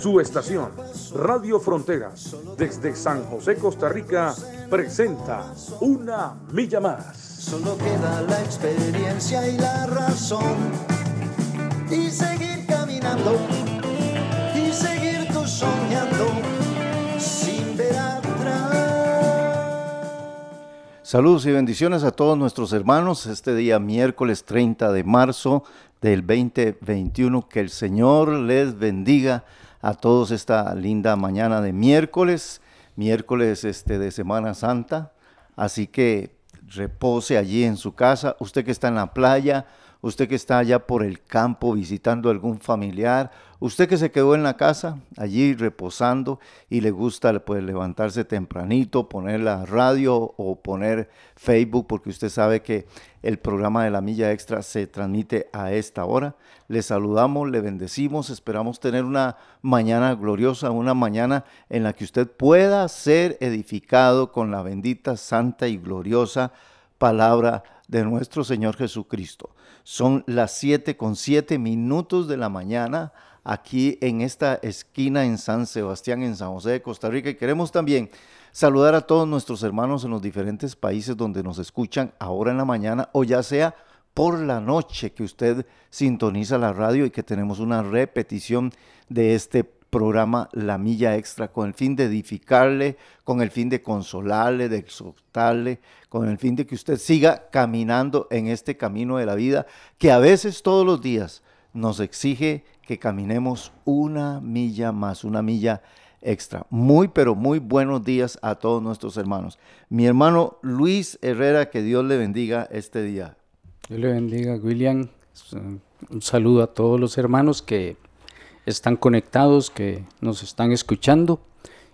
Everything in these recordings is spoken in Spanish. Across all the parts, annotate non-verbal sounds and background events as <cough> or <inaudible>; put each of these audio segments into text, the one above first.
Su estación, Radio Fronteras, desde San José, Costa Rica, presenta Una Milla Más. Solo queda la experiencia y la razón. Y seguir caminando, y seguir tú soñando, sin ver atrás. Saludos y bendiciones a todos nuestros hermanos este día miércoles 30 de marzo del 2021. Que el Señor les bendiga a todos esta linda mañana de miércoles, miércoles este, de Semana Santa. Así que repose allí en su casa, usted que está en la playa, usted que está allá por el campo visitando a algún familiar, usted que se quedó en la casa allí reposando y le gusta pues, levantarse tempranito, poner la radio o poner Facebook porque usted sabe que el programa de la milla extra se transmite a esta hora. Le saludamos, le bendecimos, esperamos tener una mañana gloriosa, una mañana en la que usted pueda ser edificado con la bendita, santa y gloriosa palabra de nuestro Señor Jesucristo. Son las 7 con 7 minutos de la mañana aquí en esta esquina en San Sebastián, en San José de Costa Rica. Y queremos también saludar a todos nuestros hermanos en los diferentes países donde nos escuchan ahora en la mañana o ya sea por la noche que usted sintoniza la radio y que tenemos una repetición de este programa La Milla Extra con el fin de edificarle, con el fin de consolarle, de exhortarle, con el fin de que usted siga caminando en este camino de la vida que a veces todos los días nos exige que caminemos una milla más, una milla extra. Muy, pero muy buenos días a todos nuestros hermanos. Mi hermano Luis Herrera, que Dios le bendiga este día. Dios le bendiga, William. Un saludo a todos los hermanos que están conectados, que nos están escuchando.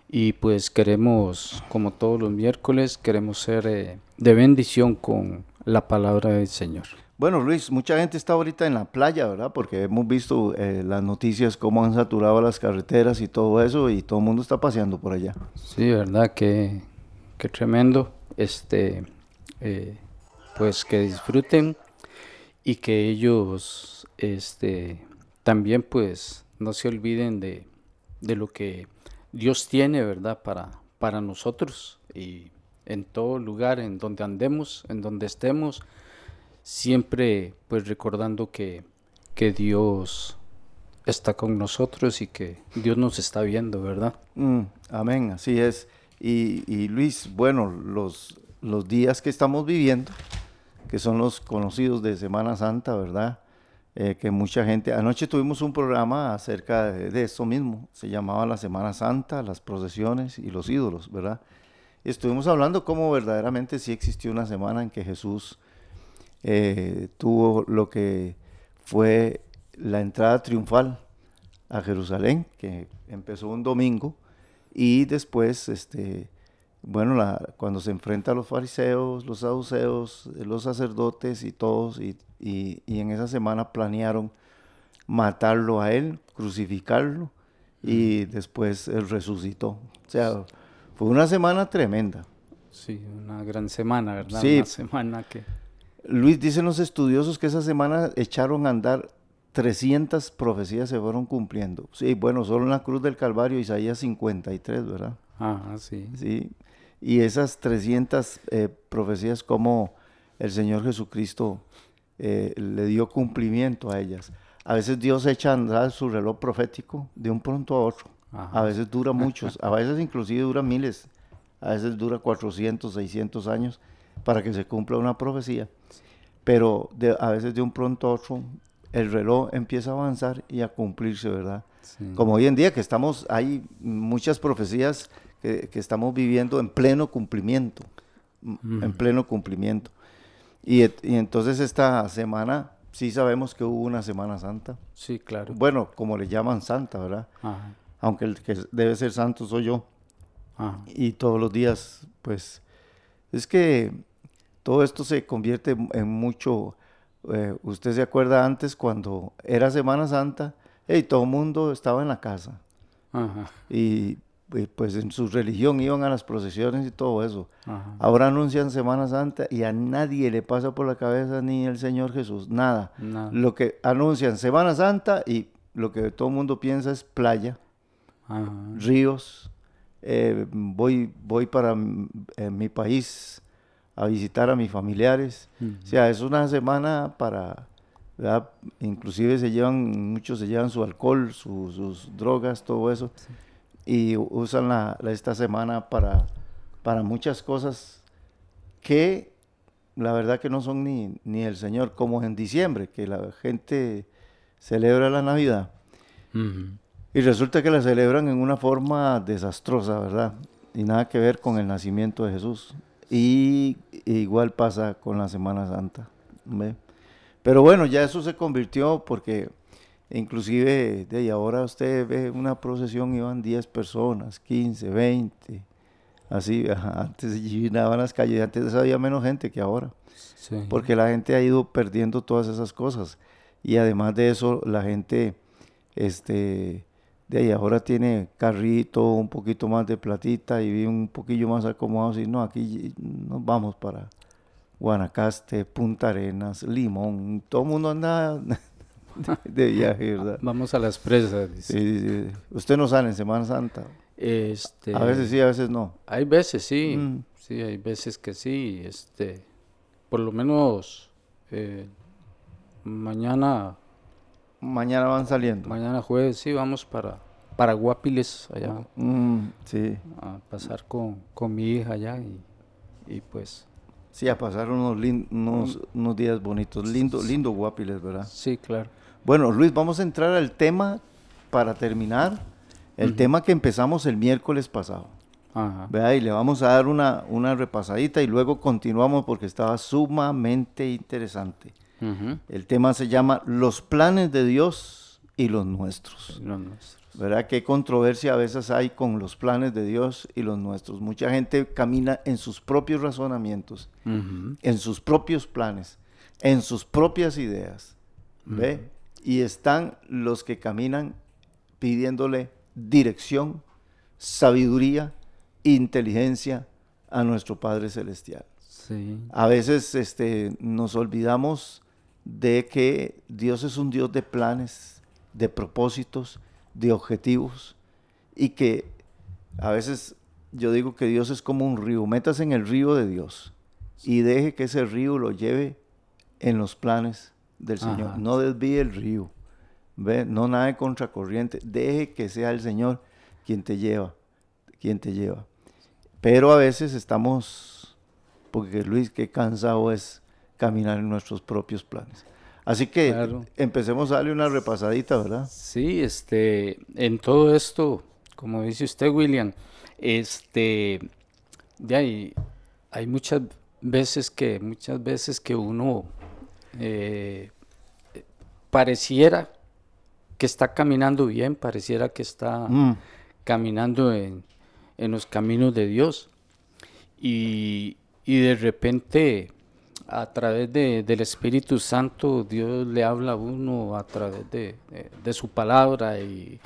Y pues queremos, como todos los miércoles, queremos ser eh, de bendición con la palabra del Señor. Bueno, Luis, mucha gente está ahorita en la playa, ¿verdad? Porque hemos visto eh, las noticias, cómo han saturado las carreteras y todo eso, y todo el mundo está paseando por allá. Sí, ¿verdad? Qué, qué tremendo. Este, eh, pues que disfruten y que ellos este, también pues no se olviden de, de lo que Dios tiene, ¿verdad? Para, para nosotros y en todo lugar, en donde andemos, en donde estemos, siempre pues recordando que, que Dios está con nosotros y que Dios nos está viendo, ¿verdad? Mm, amén, así es. Y, y, Luis, bueno, los, los días que estamos viviendo, que son los conocidos de Semana Santa, ¿verdad? Eh, que mucha gente, anoche tuvimos un programa acerca de, de esto mismo, se llamaba la Semana Santa, las procesiones y los ídolos, ¿verdad? Estuvimos hablando cómo verdaderamente sí existió una semana en que Jesús eh, tuvo lo que fue la entrada triunfal a Jerusalén, que empezó un domingo, y después, este, bueno, la, cuando se enfrenta a los fariseos, los saduceos, los sacerdotes y todos, y, y, y, en esa semana planearon matarlo a él, crucificarlo, y después él resucitó. O sea, fue una semana tremenda. Sí, una gran semana, ¿verdad? Sí. Una semana que... Luis, dicen los estudiosos que esa semana echaron a andar 300 profecías se fueron cumpliendo. Sí, bueno, solo en la cruz del Calvario, Isaías 53, ¿verdad? Ah, sí. Sí. Y esas 300 eh, profecías, como el Señor Jesucristo eh, le dio cumplimiento a ellas. A veces Dios echa a andar su reloj profético de un pronto a otro. Ajá. A veces dura muchos, a veces inclusive dura miles, a veces dura 400, 600 años para que se cumpla una profecía. Pero de, a veces de un pronto a otro el reloj empieza a avanzar y a cumplirse, ¿verdad? Sí. Como hoy en día que estamos, hay muchas profecías que, que estamos viviendo en pleno cumplimiento, mm. en pleno cumplimiento. Y, y, entonces esta semana sí sabemos que hubo una Semana Santa. Sí, claro. Bueno, como le llaman Santa, ¿verdad? Ajá. Aunque el que debe ser santo soy yo. Ajá. Y todos los días, pues, es que todo esto se convierte en mucho, eh, usted se acuerda antes cuando era Semana Santa, y todo el mundo estaba en la casa. Y, pues en su religión iban a las procesiones y todo eso. Ahora anuncian Semana Santa y a nadie le pasa por la cabeza ni el Señor Jesús, nada. Lo que anuncian Semana Santa y lo que todo el mundo piensa es playa, ríos. Eh, voy, voy para mi país a visitar a mis familiares. O sea, es una semana para, inclusive se llevan, muchos se llevan su alcohol, sus drogas, todo eso, y usan la, esta semana para, para muchas cosas que la verdad que no son ni, ni el Señor, como en diciembre, que la gente celebra la Navidad. Y resulta que la celebran en una forma desastrosa, ¿verdad? Y nada que ver con el nacimiento de Jesús. Y igual pasa con la Semana Santa. Pero bueno, ya eso se convirtió porque inclusive de ahora usted ve una procesión y van 10 personas, 15, 20. Así, antes llenaban las calles, antes había menos gente que ahora. Porque la gente ha ido perdiendo todas esas cosas. Y además de eso, la gente, este, de ahí ahora tiene carrito, un poquito más de platita y vive un poquillo más acomodado. Y no, aquí nos vamos para Guanacaste, Punta Arenas, Limón, todo el mundo anda <laughs> de viaje, ¿verdad? Vamos a las presas. Sí, sí, Usted no sale en Semana Santa. Este, a veces sí, a veces no. Hay veces sí, mm. sí, hay veces que sí. Este, por lo menos eh, mañana Mañana van saliendo. Mañana jueves, sí, vamos para, para Guapiles, allá. Mm, sí. A pasar con, mi hija allá y, pues... Sí, a pasar unos, unos, unos, días bonitos. Lindo, lindo Guapiles, ¿verdad? Sí, claro. Bueno, Luis, vamos a entrar al tema para terminar. El tema que empezamos el miércoles pasado. Ajá. Vea, y le vamos a dar una, una repasadita y luego continuamos porque estaba sumamente interesante. El tema se llama Los planes de Dios y los nuestros. ¿Verdad? Qué controversia a veces hay con los planes de Dios y los nuestros. Mucha gente camina en sus propios razonamientos, en sus propios planes, en sus propias ideas. ¿Ve? Y están los que caminan pidiéndole dirección, sabiduría, inteligencia a nuestro Padre Celestial. A veces este, nos olvidamos de que Dios es un Dios de planes, de propósitos, de objetivos y que a veces yo digo que Dios es como un río, metas en el río de Dios y deje que ese río lo lleve en los planes del Señor. No desvíe el río, ¿ve? no nade contracorriente, deje que sea el Señor quien te lleva, quien te lleva. Pero a veces estamos, porque Luis, qué cansado es caminar en nuestros propios planes. Así que empecemos a darle una repasadita, ¿verdad? Sí, este, en todo esto, como dice usted, William, este, ya hay, hay muchas veces que, muchas veces que uno eh, pareciera que está caminando bien, pareciera que está mm. caminando en, en, los caminos de Dios. Y, y de repente a través de, del Espíritu Santo Dios le habla a uno a través de, su palabra y,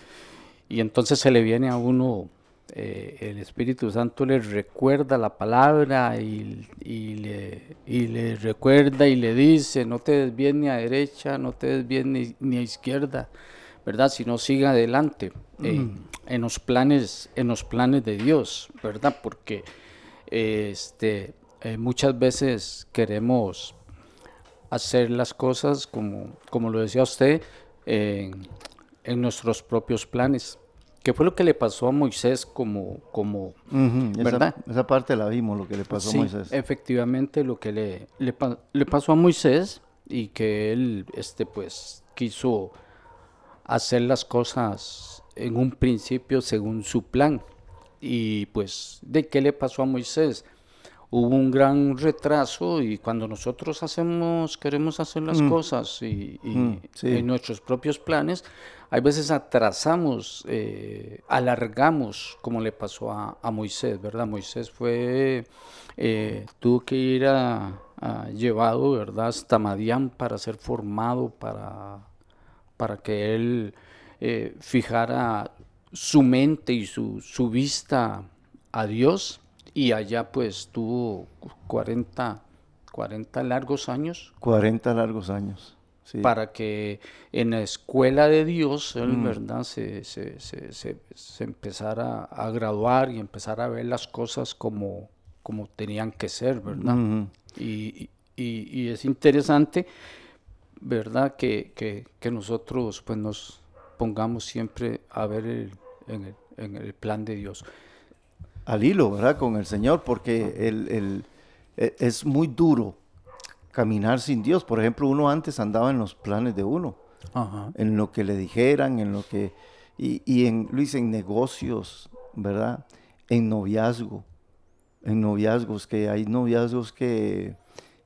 entonces se le viene a uno, eh, el Espíritu Santo le recuerda la palabra y, le, le, recuerda y le dice, no te des ni a derecha, no te des bien ni, a izquierda, ¿verdad? Sino siga adelante en, los planes, en los planes de Dios, ¿verdad? Porque este eh, muchas veces queremos hacer las cosas como, como lo decía usted, en, nuestros propios planes. ¿Qué fue lo que le pasó a Moisés como, como ¿verdad? Esa, parte la vimos, lo que le pasó a Moisés. Efectivamente, lo que le, le, pasó a Moisés y que él, este, pues, quiso hacer las cosas en un principio según su plan. Y pues, ¿de qué le pasó a Moisés? Hubo un gran retraso y cuando nosotros hacemos, queremos hacer las mm. cosas y, mm, en nuestros propios planes, hay veces atrasamos, eh, alargamos, como le pasó a, Moisés, ¿verdad? Moisés fue, eh, tuvo que ir a, ah, llevado, ¿verdad?, hasta Madián para ser formado, para, para que él eh, fijara su mente y su, su vista a Dios y allá pues tuvo 40, 40 largos años. 40 largos años. Sí. Para que en la escuela de Dios, él, ¿verdad? Se, se, se, se, empezara a graduar y empezar a ver las cosas como, como tenían que ser, ¿verdad? y, y, y, es interesante, ¿verdad? Que, que, que, nosotros pues nos pongamos siempre a ver el, en, el, en el plan de Dios al hilo, ¿verdad? Con el Señor, porque el, el, e, es muy duro caminar sin Dios. Por ejemplo, uno antes andaba en los planes de uno, en lo que le dijeran, en lo que... Y, y en, Luis, en negocios, ¿verdad? En noviazgo, en noviazgos, que hay noviazgos que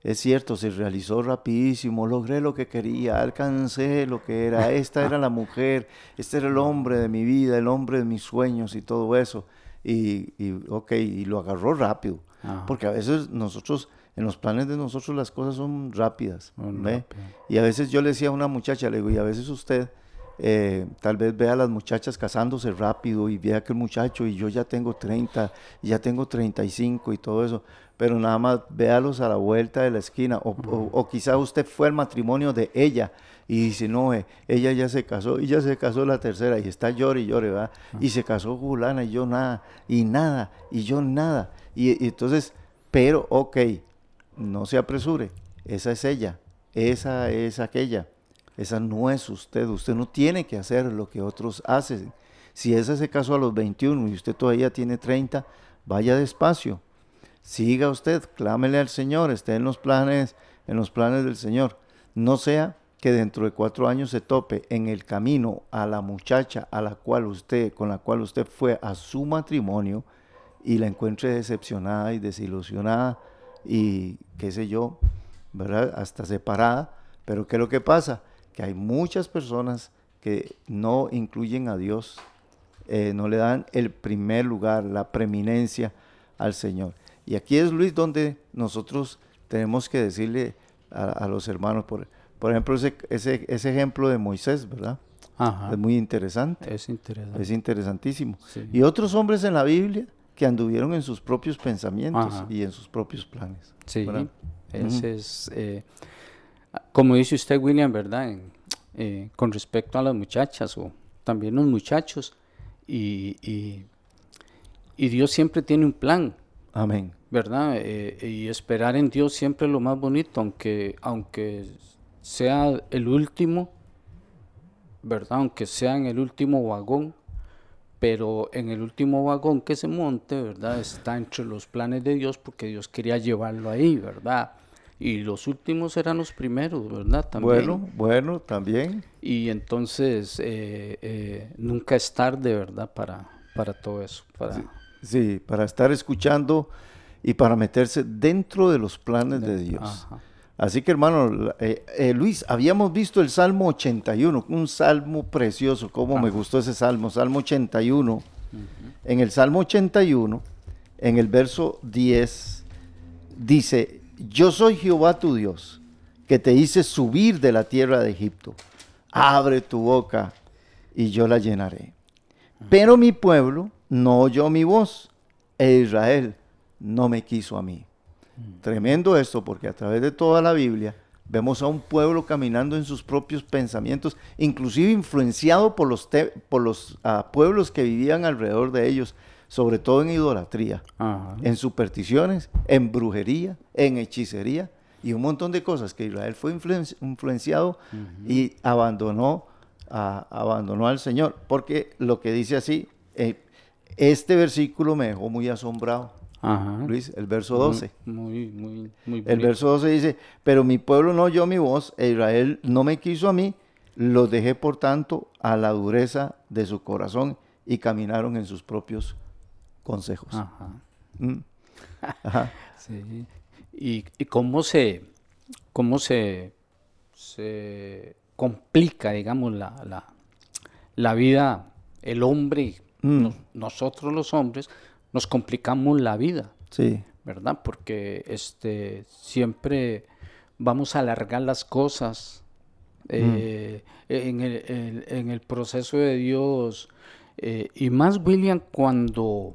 es cierto, se realizó rapidísimo, logré lo que quería, alcancé lo que era, esta era la mujer, este era el hombre de mi vida, el hombre de mis sueños y todo eso y, y ok, y lo agarró rápido. Porque a veces nosotros, en los planes de nosotros las cosas son rápidas. Y a veces yo le decía a una muchacha, le digo, y a veces usted eh, tal vez vea a las muchachas casándose rápido y vea que el muchacho y yo ya tengo 30, ya tengo 35 y todo eso, pero nada más véalos a la vuelta de la esquina. O, o quizá usted fue al matrimonio de ella y dice, no, eh, ella ya se casó, y ya se casó la tercera, y está llore y llore, ¿verdad? Y se casó Julana y yo nada, y nada, y yo nada. Y, entonces, pero, ok, no se apresure, esa es ella, esa es aquella, esa no es usted, usted no tiene que hacer lo que otros hacen. Si esa se casó a los 21 y usted todavía tiene 30, vaya despacio, siga usted, clámele al Señor, esté en los planes, en los planes del Señor. No sea que dentro de cuatro años se tope en el camino a la muchacha a la cual usted, con la cual usted fue a su matrimonio y la encuentre decepcionada y desilusionada y qué sé yo, ¿verdad? Hasta separada. Pero ¿qué es lo que pasa? Que hay muchas personas que no incluyen a Dios, eh, no le dan el primer lugar, la preeminencia al Señor. Y aquí es Luis donde nosotros tenemos que decirle a, a los hermanos, por, por ejemplo, ese, ese, ese ejemplo de Moisés, ¿verdad? Es muy interesante. Es interesante. Es interesantísimo. Y otros hombres en la Biblia que anduvieron en sus propios pensamientos y en sus propios planes. Sí, ese es, eh, como dice usted, William, ¿verdad? Eh, con respecto a las muchachas o también los muchachos, y, y, y Dios siempre tiene un plan. Amén. ¿Verdad? Eh, y esperar en Dios siempre es lo más bonito, aunque, aunque sea el último, ¿verdad? Aunque sea en el último vagón, pero en el último vagón que se monte, ¿verdad? Está entre los planes de Dios porque Dios quería llevarlo ahí, ¿verdad? Y los últimos eran los primeros, ¿verdad? También. Bueno, bueno, también. Y entonces eh, eh, nunca es tarde, ¿verdad? Para, para todo eso. Para... Sí, para estar escuchando y para meterse dentro de los planes de, Dios. Ajá. Así que hermano, eh, eh, Luis, habíamos visto el Salmo 81, un salmo precioso, cómo me gustó ese salmo, Salmo 81. En el Salmo 81, en el verso 10, dice, yo soy Jehová tu Dios, que te hice subir de la tierra de Egipto. Abre tu boca y yo la llenaré. Pero mi pueblo no oyó mi voz, e Israel no me quiso a mí. Tremendo esto porque a través de toda la Biblia vemos a un pueblo caminando en sus propios pensamientos, inclusive influenciado por los, por los ah, pueblos que vivían alrededor de ellos, sobre todo en idolatría, en supersticiones, en brujería, en hechicería y un montón de cosas que Israel fue influenciado y abandonó, abandonó al Señor. Porque lo que dice así, eh, este versículo me dejó muy asombrado. Luis, el verso 12. Muy, muy, muy El verso 12 dice, pero mi pueblo no oyó mi voz, e Israel no me quiso a mí, los dejé por tanto a la dureza de su corazón y caminaron en sus propios consejos. Ajá. Mm. <laughs> sí. ¿Y, ¿Y, cómo se, cómo se, se complica, digamos, la, la, la vida, el hombre, mm. nosotros los hombres, nos complicamos la vida. Sí. ¿verdad? Porque este, siempre vamos a alargar las cosas. Eh, en, el, en, el, proceso de Dios, eh, y más William cuando,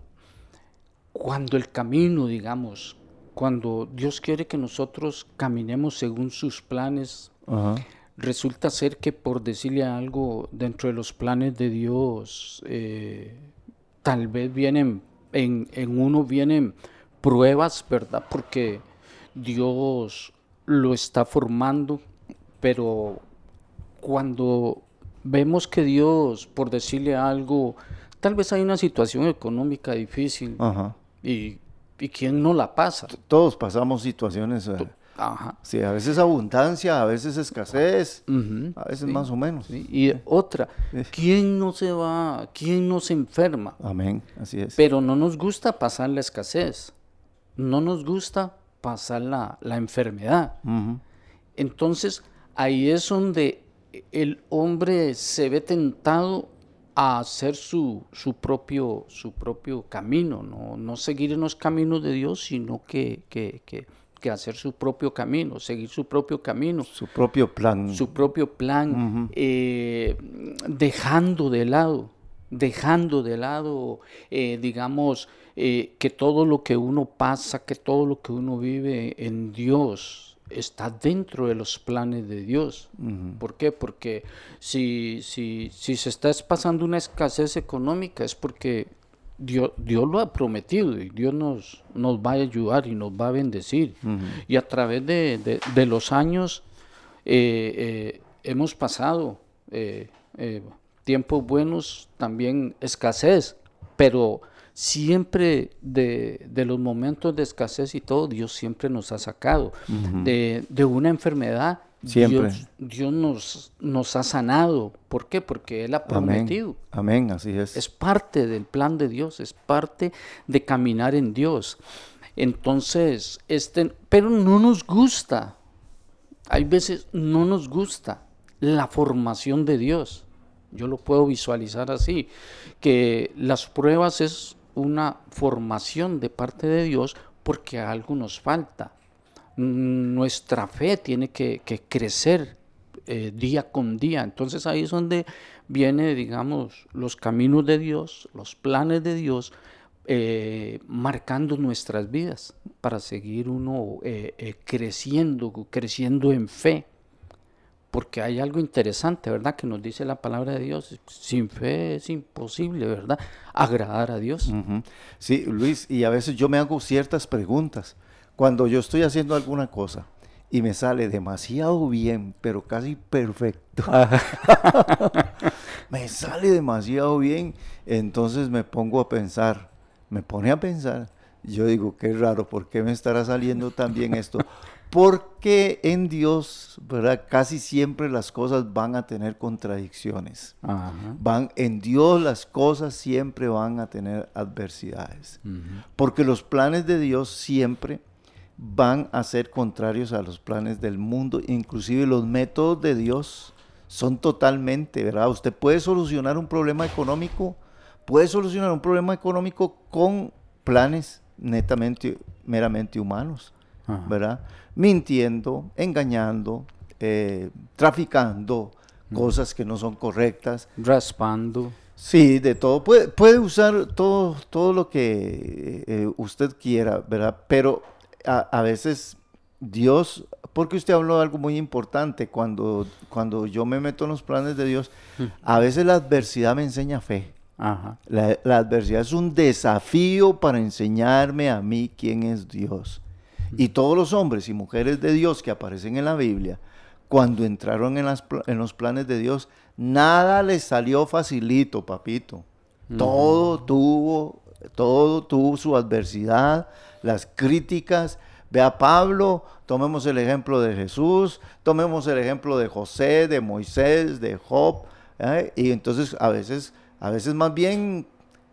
cuando el camino, digamos, cuando Dios quiere que nosotros caminemos según sus planes, resulta ser que por decirle algo dentro de los planes de Dios, eh, tal vez vienen, en, en uno vienen pruebas, ¿verdad? Porque Dios lo está formando, pero cuando vemos que Dios, por decirle algo, tal vez hay una situación económica difícil Y, y quién no la pasa. Todos pasamos situaciones. Eh, Ajá. Sí, a veces abundancia, a veces escasez, a veces más o menos. Y otra, ¿quién no se va, quién no se enferma? Amén, así es. Pero no nos gusta pasar la escasez, no nos gusta pasar la, la enfermedad. Entonces, ahí es donde el hombre se ve tentado a hacer su, su, propio, su propio camino, ¿no? no seguir en los caminos de Dios, sino que, que, que, que, hacer su propio camino, seguir su propio camino. Su propio plan. Su propio plan, eh, dejando de lado, dejando de lado, eh, digamos, eh, que todo lo que uno pasa, que todo lo que uno vive en Dios, está dentro de los planes de Dios. ¿Por qué? Porque si, si, si se está pasando una escasez económica es porque Dios, Dios lo ha prometido y Dios nos, nos va a ayudar y nos va a bendecir. Y a través de, de, los años eh, eh, hemos pasado eh, tiempos buenos, también escasez, pero siempre de, los momentos de escasez y todo, Dios siempre nos ha sacado. de, una enfermedad, siempre. Dios, nos, nos ha sanado. ¿Por qué? Porque Él ha prometido. Amén. así es. Es parte del plan de Dios, es parte de caminar en Dios. Entonces, este, pero no nos gusta. Hay veces no nos gusta la formación de Dios. Yo lo puedo visualizar así, que las pruebas es una formación de parte de Dios porque algo nos falta. Nuestra fe tiene que, crecer eh, día con día. Entonces ahí es donde viene, digamos, los caminos de Dios, los planes de Dios, eh, marcando nuestras vidas para seguir uno eh, creciendo, creciendo en fe porque hay algo interesante, ¿verdad? Que nos dice la palabra de Dios. Sin fe es imposible, ¿verdad? Agradar a Dios. Sí, Luis, y a veces yo me hago ciertas preguntas. Cuando yo estoy haciendo alguna cosa y me sale demasiado bien, pero casi perfecto. <laughs> me sale demasiado bien, entonces me pongo a pensar, me pone a pensar. Yo digo, qué raro, ¿por qué me estará saliendo tan bien esto? porque en Dios, ¿verdad? Casi siempre las cosas van a tener contradicciones. Van en Dios las cosas siempre van a tener adversidades. Porque los planes de Dios siempre van a ser contrarios a los planes del mundo, inclusive los métodos de Dios son totalmente, ¿verdad? Usted puede solucionar un problema económico, puede solucionar un problema económico con planes netamente meramente humanos, ¿verdad? mintiendo, engañando, eh, traficando cosas que no son correctas. Raspando. Sí, de todo. Puede, puede usar todo, todo lo que eh, usted quiera, ¿verdad? Pero a, veces Dios, porque usted habló de algo muy importante, cuando, cuando yo me meto en los planes de Dios, a veces la adversidad me enseña fe. La, la, adversidad es un desafío para enseñarme a mí quién es Dios. Y todos los hombres y mujeres de Dios que aparecen en la Biblia, cuando entraron en, los planes de Dios, nada les salió facilito, papito. Todo tuvo, todo tuvo su adversidad, las críticas. Ve a Pablo, tomemos el ejemplo de Jesús, tomemos el ejemplo de José, de Moisés, de Job. ¿eh? Y entonces a veces, a veces más bien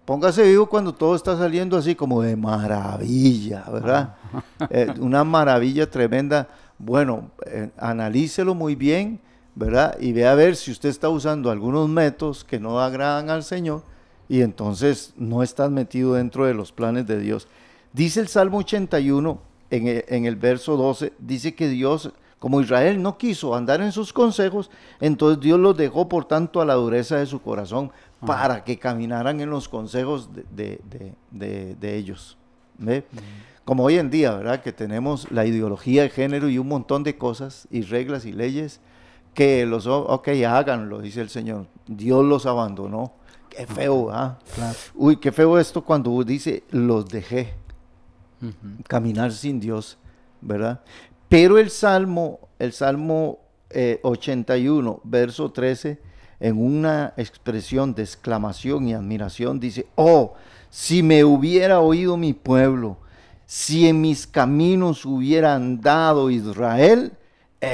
póngase vivo cuando todo está saliendo así como de maravilla, ¿verdad? <laughs> Eh, una maravilla tremenda. Bueno, eh, analícelo muy bien, ¿verdad? Y ve a ver si usted está usando algunos métodos que no agradan al Señor y entonces no estás metido dentro de los planes de Dios. Dice el Salmo 81 en el, en el verso 12, dice que Dios, como Israel no quiso andar en sus consejos, entonces Dios los dejó por tanto a la dureza de su corazón para que caminaran en los consejos de, de- de- de- de ellos. ¿ve? Como hoy en día, ¿verdad? Que tenemos la ideología de género y un montón de cosas y reglas y leyes que los, ok, háganlo, dice el Señor. Dios los abandonó. Qué feo, ¿ah? Claro. Uy, qué feo esto cuando dice, los dejé caminar sin Dios, ¿verdad? Pero el Salmo, el Salmo eh, 81, verso 13, en una expresión de exclamación y admiración, dice, oh, si me hubiera oído mi pueblo, si en mis caminos hubiera andado Israel,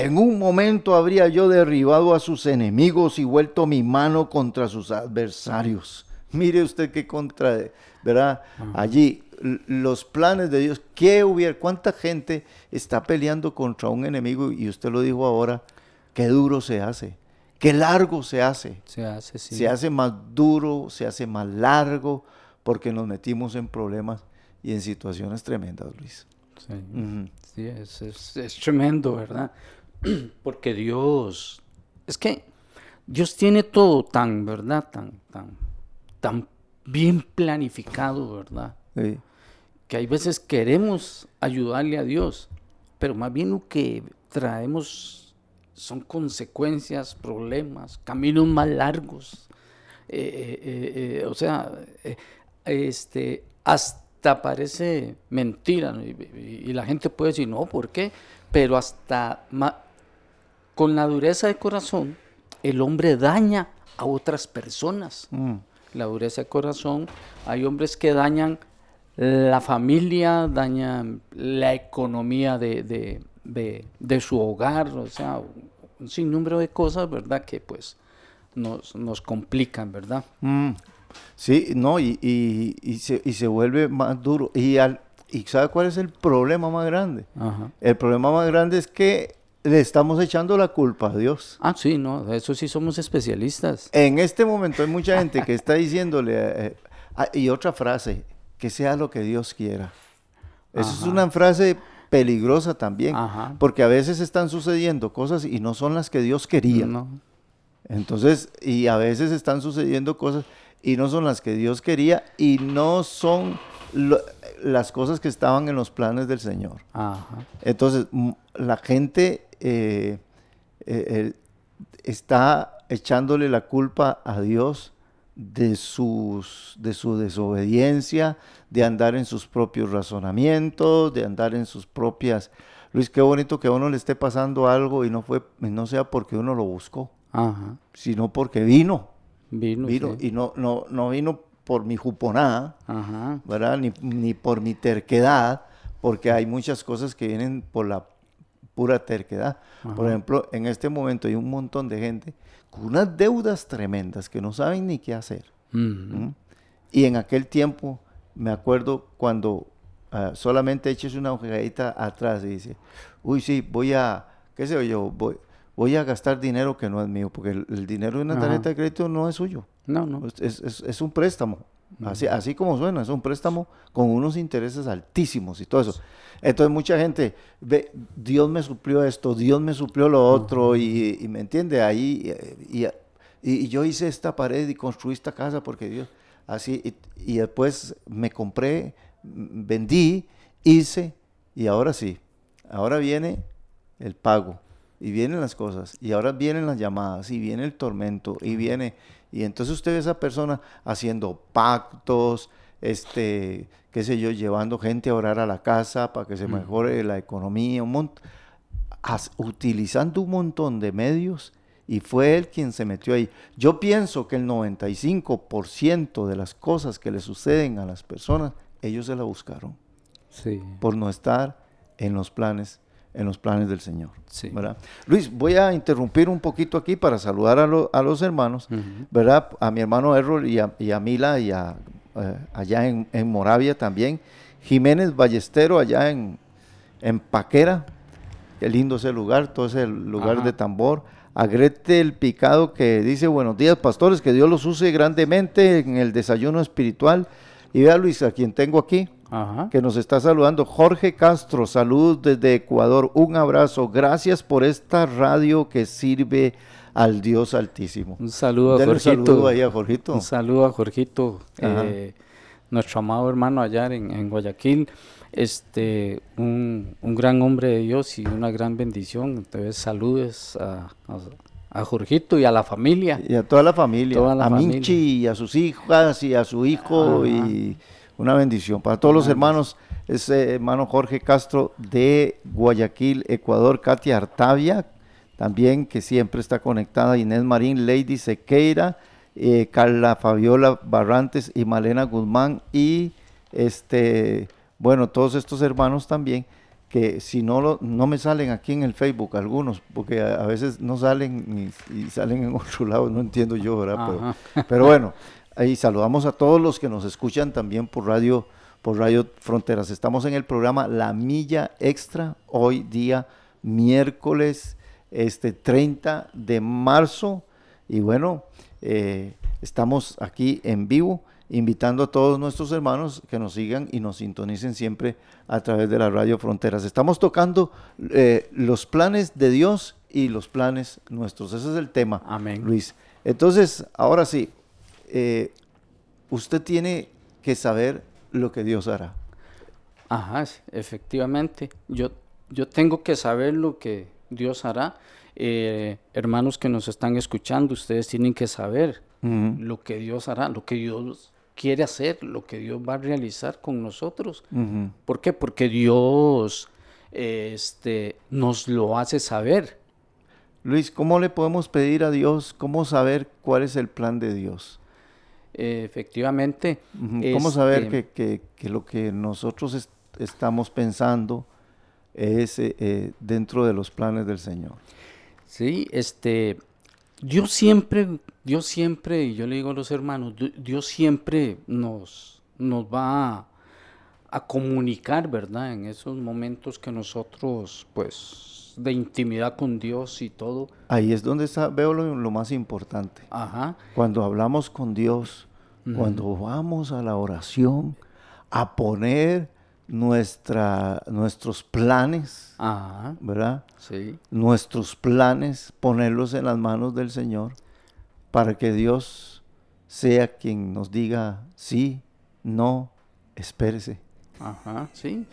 en un momento habría yo derribado a sus enemigos y vuelto mi mano contra sus adversarios. <laughs> Mire usted qué contra, ¿verdad? Allí los planes de Dios, ¿qué hubiera, cuánta gente está peleando contra un enemigo y usted lo dijo ahora, qué duro se hace, qué largo se hace. Se hace, sí. Se hace más duro, se hace más largo porque nos metimos en problemas y en situaciones tremendas, Luis. Sí. Sí, es, es- es tremendo, ¿verdad? <clears throat> Porque Dios, es que Dios tiene todo tan, ¿verdad? Tan, tan, tan bien planificado, ¿verdad? Sí. Que hay veces queremos ayudarle a Dios, pero más bien lo que traemos son consecuencias, problemas, caminos más largos. Eh, eh, eh, o sea, este, hasta parece mentira, ¿no? y, y- y la gente puede decir, no, ¿por qué? Pero hasta ma- con la dureza de corazón, el hombre daña a otras personas. Mm. La dureza de corazón, hay hombres que dañan la familia, dañan la economía de, de- de- de su hogar, o sea, un sinnúmero de cosas, ¿verdad? Que pues nos, nos complican, ¿verdad? Mm, Sí, no, y, y- y se, y se vuelve más duro. Y, al, ¿Y sabe cuál es el problema más grande? Ajá. El problema más grande es que le estamos echando la culpa a Dios. Ah, sí, no, eso sí somos especialistas. En este momento hay mucha gente que está diciéndole, eh, ah, y otra frase, que sea lo que Dios quiera. Esa es una frase peligrosa también, Ajá. porque a veces están sucediendo cosas y no son las que Dios quería. No. Entonces, y a veces están sucediendo cosas y no son las que Dios quería y no son lo- las cosas que estaban en los planes del Señor. Ajá. Entonces, la gente eh, eh, eh, está echándole la culpa a Dios de, sus, de su desobediencia, de andar en sus propios razonamientos, de andar en sus propias... Luis, qué bonito que a uno le esté pasando algo y no, fue, no sea porque uno lo buscó, Ajá. sino porque vino. Vino. Vino, sí. y no, no, no vino por mi juponada, Ajá. ¿verdad? Ni, ni por mi terquedad, porque hay muchas cosas que vienen por la pura terquedad. Por ejemplo, en este momento hay un montón de gente con unas deudas tremendas que no saben ni qué hacer. Ujú. ¿m? Y en aquel tiempo, me acuerdo cuando ah, solamente eches una hogadita atrás y dice, uy, sí, voy a, qué sé yo, voy, voy a gastar dinero que no es mío, porque el, el dinero de una Ajá. tarjeta de crédito no es suyo. No, no. Es, es- es- es un préstamo. Así, así como suena, es un préstamo con unos intereses altísimos y todo eso. Entonces mucha gente ve, Dios me suplió esto, Dios me suplió lo otro, y, y me entiende, ahí, y, y- y yo hice esta pared y construí esta casa porque Dios, así, y, después me compré, vendí, hice, y ahora sí, ahora viene el pago, y vienen las cosas, y ahora vienen las llamadas, y viene el tormento, y viene, y entonces usted ve a esa persona haciendo pactos, este, qué sé yo, llevando gente a orar a la casa para que se mejore la economía, un utilizando un montón de medios y fue él quien se metió ahí. Yo pienso que el 95% de las cosas que le suceden a las personas, ellos se la buscaron Sí. por no estar en los planes en los planes del Señor. Sí. ¿verdad? Luis, voy a interrumpir un poquito aquí para saludar a, lo- a los hermanos, Ujú. ¿verdad? A mi hermano Errol y a, y a Mila y a, eh, allá en, en Moravia también. Jiménez Ballestero allá en, en Paquera, qué lindo ese lugar, todo ese lugar Ajá. de tambor. A Grete el Picado que dice, buenos días pastores, que Dios los use grandemente en el desayuno espiritual. Y vea Luis, a quien tengo aquí, Ajá. que nos está saludando, Jorge Castro, salud desde Ecuador, un abrazo, gracias por esta radio que sirve al Dios Altísimo. Un saludo a Dale un Jorgito. saludo ahí a Jorgito. Un saludo a Jorgito, eh, nuestro amado hermano allá en, en Guayaquil. Este, un, un gran hombre de Dios y una gran bendición. Entonces, saludos a, a, a Jorgito y a la familia. Y a toda la familia, Toda la a familia. Minchi y a sus hijas y a su hijo Ajá. y una bendición para todos los hermanos. Ese hermano Jorge Castro de Guayaquil, Ecuador, Katia Artavia, también que siempre está conectada, Inés Marín, Lady Sequeira, eh, Carla Fabiola Barrantes y Malena Guzmán y este, bueno, todos estos hermanos también que si no lo, no me salen aquí en el Facebook algunos, porque a, a veces no salen y, y salen en <laughs> otro lado, no entiendo yo, ¿verdad? Pero, <laughs> pero bueno, ahí saludamos a todos los que nos escuchan también por radio, por Radio Fronteras. Estamos en el programa La Milla Extra, hoy día miércoles este 30 de marzo. Y bueno, eh, estamos aquí en vivo, invitando a todos nuestros hermanos que nos sigan y nos sintonicen siempre a través de la Radio Fronteras. Estamos tocando eh, los planes de Dios y los planes nuestros. Ese es el tema, Amén. Luis. Entonces, ahora sí, eh, usted tiene que saber lo que Dios hará. Ajá, efectivamente. Yo, yo tengo que saber lo que Dios hará. Eh, hermanos que nos están escuchando, ustedes tienen que saber lo que Dios hará, lo que Dios quiere hacer, lo que Dios va a realizar con nosotros. ¿Por qué? Porque Dios este, nos lo hace saber. Luis, ¿cómo le podemos pedir a Dios? ¿Cómo saber cuál es el plan de Dios? Eh, efectivamente. ¿Cómo saber este, que, que- que lo que nosotros est- estamos pensando es eh, eh, dentro de los planes del Señor? Sí, este, Dios siempre, Dios siempre, y yo le digo a los hermanos, Di- Dios siempre nos, nos va a, a comunicar, ¿verdad? En esos momentos que nosotros, pues, de intimidad con Dios y todo. Ahí es donde está- veo lo, lo más importante. Ajá, Cuando hablamos con Dios, cuando vamos a la oración, a poner nuestra, nuestros planes, ajá, ¿verdad? sí, Nuestros planes, ponerlos en las manos del Señor para que Dios sea quien nos diga sí, no, espérese. ajá, sí.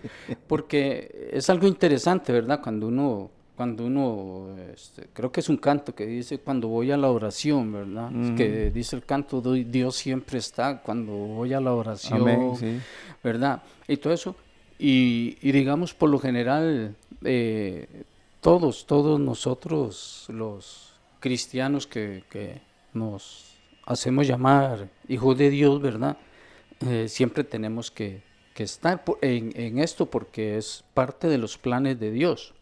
Porque es algo interesante, ¿verdad? Cuando uno, cuando uno, este, creo que es un canto que dice cuando voy a la oración, ¿verdad? Que dice el canto, "Doy- Dios siempre está cuando voy a la oración. Amén, sí. ¿verdad? Y todo eso. Y, y digamos, por lo general, eh, todos, todos nosotros, los cristianos que, que nos hacemos llamar hijos de Dios, ¿verdad? Eh, siempre tenemos que, que estar en, en esto porque es parte de los planes de Dios.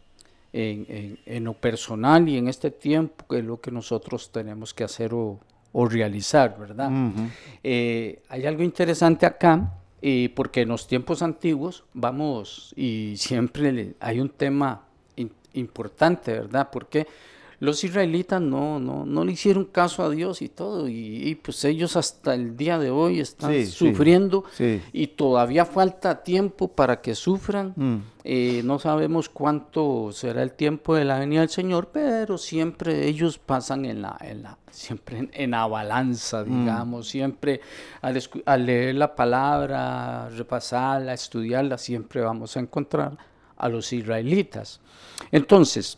En, en- en lo personal y en este tiempo que es lo que nosotros tenemos que hacer o, o realizar, ¿verdad? Eh, hay algo interesante acá, eh, porque en los tiempos antiguos vamos y siempre hay un tema importante, ¿verdad? Porque los israelitas no, no, no le hicieron caso a Dios y todo, y, y, pues ellos hasta el día de hoy están Sí, sufriendo sí. y todavía falta tiempo para que sufran. Mm. Eh, no sabemos cuánto será el tiempo de la venida del Señor, pero siempre ellos pasan en la, en la siempre en, en la balanza, digamos, siempre al, al leer la palabra, repasarla, estudiarla, siempre vamos a encontrar a los israelitas. Entonces,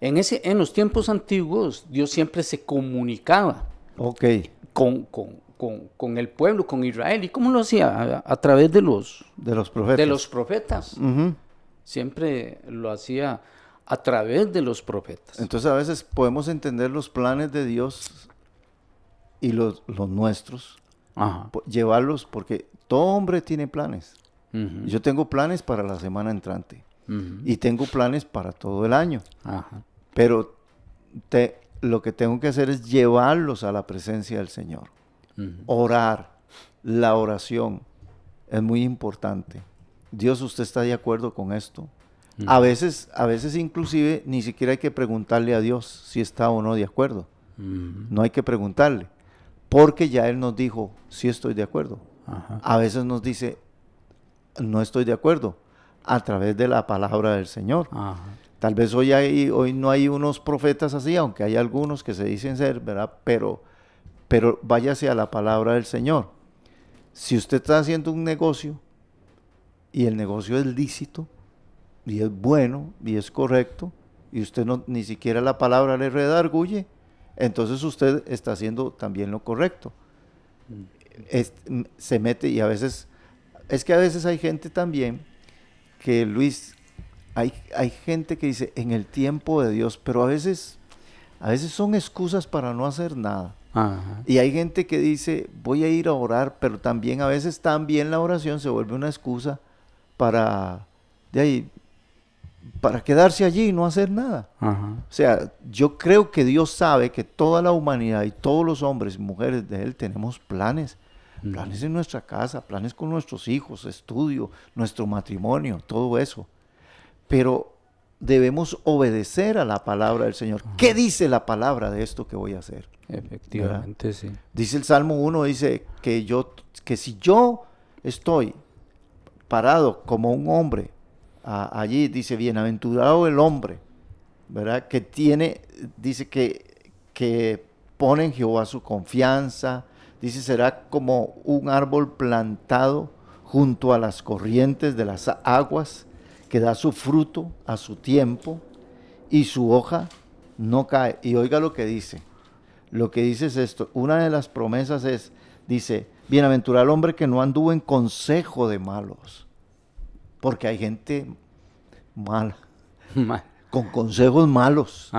en, ese, en los tiempos antiguos, Dios siempre se comunicaba con, con, con, con el pueblo, con Israel. ¿Y cómo lo hacía? A, a través de los, De los profetas. de los profetas. Siempre lo hacía a través de los profetas. Entonces a veces podemos entender los planes de Dios y los, los nuestros, Ajá. llevarlos, porque todo hombre tiene planes. Yo tengo planes para la semana entrante y tengo planes para todo el año, Ajá. Pero te- lo que tengo que hacer es llevarlos a la presencia del Señor. Orar, la oración es muy importante. Dios, ¿usted está de acuerdo con esto? A veces, a veces inclusive ni siquiera hay que preguntarle a Dios si está o no de acuerdo. No hay que preguntarle, porque ya Él nos dijo, sí estoy de acuerdo. a veces nos dice, no estoy de acuerdo, a través de la palabra del Señor. Tal vez hoy, hay, hoy no hay unos profetas así, aunque hay algunos que se dicen ser, ¿verdad? Pero, pero váyase a la palabra del Señor. Si usted está haciendo un negocio y el negocio es lícito y es bueno y es correcto y usted no, ni siquiera la palabra le redarguye, entonces usted está haciendo también lo correcto. Mm. se mete y a veces, es que a veces hay gente también que Luis, hay, hay gente que dice en el tiempo de Dios, pero a veces, a veces son excusas para no hacer nada. Y hay gente que dice, voy a ir a orar, pero también a veces también la oración se vuelve una excusa para, de ahí, para quedarse allí y no hacer nada. O sea, yo creo que Dios sabe que toda la humanidad y todos los hombres y mujeres de Él tenemos planes. Planes en nuestra casa, planes con nuestros hijos, estudio, nuestro matrimonio, todo eso. Pero debemos obedecer a la palabra del Señor. ¿Qué dice la palabra de esto que voy a hacer? Efectivamente, sí. Dice el Salmo 1, dice que yo, que si yo estoy parado como un hombre, allí dice, bienaventurado el hombre, ¿verdad? Que tiene, dice que, que pone en Jehová su confianza, dice, será como un árbol plantado junto a las corrientes de las aguas, que da su fruto a su tiempo y su hoja no cae. Y oiga lo que dice, lo que dice es esto, una de las promesas es, dice, bienaventurado el hombre que no anduvo en consejo de malos, porque hay gente mala, con consejos malos.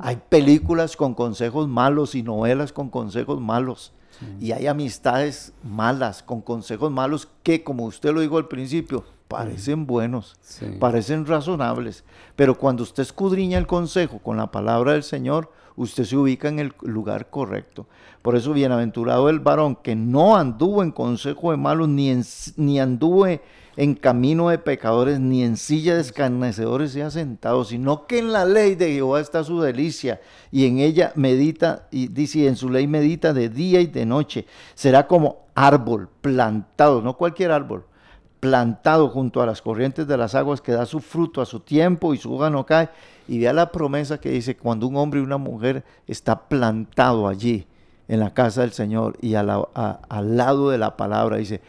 Hay películas con consejos malos y novelas con consejos malos. Y hay amistades malas, con consejos malos que, como usted lo dijo al principio, parecen buenos, parecen razonables. Pero cuando usted escudriña el consejo con la palabra del Señor, usted se ubica en el lugar correcto. Por eso, bienaventurado el varón que no anduvo en consejo de malos, ni, ni anduvo en camino de pecadores, ni en silla de escarnecedores se ha sentado, sino que en la ley de Jehová está su delicia, y en ella medita, y dice, en su ley medita de día y de noche. Será como árbol plantado, no cualquier árbol, plantado junto a las corrientes de las aguas que da su fruto a su tiempo y su hoja no cae. Y vea la promesa que dice, cuando un hombre y una mujer está plantado allí en la casa del Señor y al lado de la palabra, dice,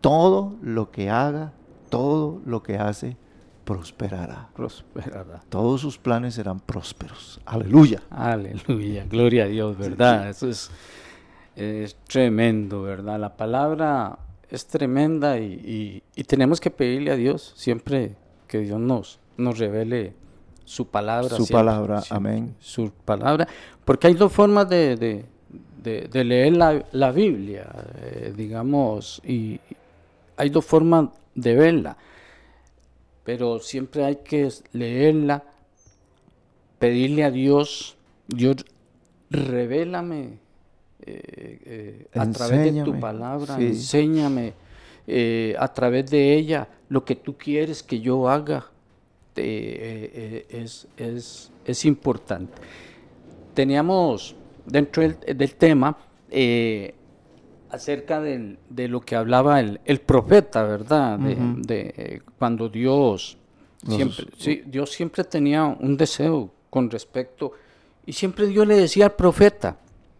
todo lo que haga, todo lo que hace, prosperará. Prosperará. Todos sus planes serán prósperos. Aleluya. Aleluya. Gloria a Dios, ¿verdad? Eso es, es tremendo, ¿verdad? La palabra es tremenda y, tenemos que pedirle a Dios siempre que Dios nos, nos revele su palabra. Su palabra, amén. Su palabra, porque hay dos formas de, leer la, Biblia, eh, digamos, y hay dos formas de verla, pero siempre hay que leerla, pedirle a Dios, Dios, revélame eh, eh, a través de tu palabra, enséñame eh, a través de ella lo que tú quieres que yo haga. Es, es, importante. Teníamos dentro del, tema acerca de lo que hablaba el, profeta, ¿verdad? De, cuando Dios siempre, sí, Dios siempre tenía un deseo con respecto, y siempre Dios le decía al profeta,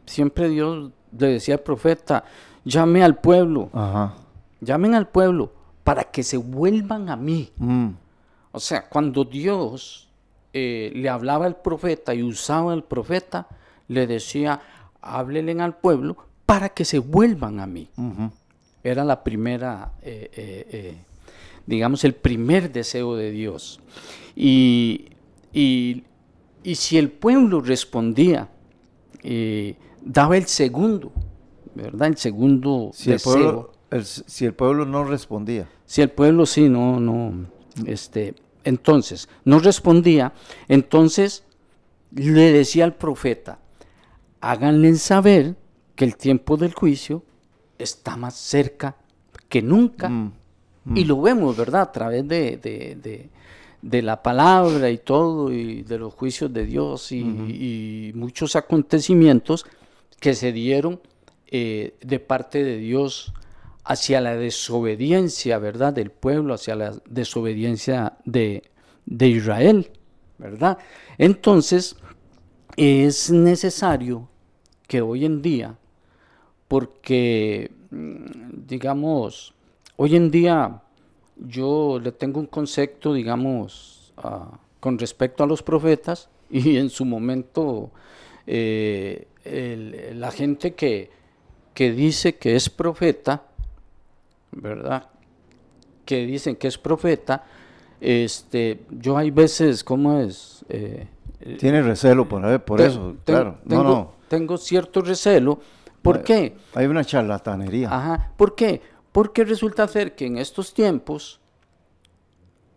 siempre Dios le decía al profeta, llame al pueblo, llamen al pueblo para que se vuelvan a mí. Mm. O sea, cuando Dios eh, le hablaba al profeta y usaba al profeta, le decía, háblenle al pueblo para que se vuelvan a mí. Era la primera, eh, eh, digamos, el primer deseo de Dios. Y, y, y si el pueblo respondía, daba el segundo, ¿verdad? El segundo si El pueblo, si el pueblo no respondía. Si el pueblo sí, no, no, este, entonces, no respondía, entonces le decía al profeta, háganle saber que el tiempo del juicio está más cerca que nunca. Mm, y mm. lo vemos, ¿verdad? A través de, de la palabra y todo, y de los juicios de Dios y, muchos acontecimientos que se dieron eh, de parte de Dios hacia la desobediencia, ¿verdad? Del pueblo, hacia la desobediencia de, de Israel, ¿verdad? Entonces, es necesario que hoy en día, porque, mm, digamos, hoy en día yo le tengo un concepto, digamos, con respecto a los profetas y en su momento eh, la gente que, que dice que es profeta, ¿verdad? Que dicen que es profeta, este, yo hay veces, ¿cómo es? Eh, Tiene recelo por, por eso, claro. Tengo, no, no. tengo cierto recelo. ¿Por qué? Hay una charlatanería. Ajá. ¿Por qué? Porque resulta ser que en estos tiempos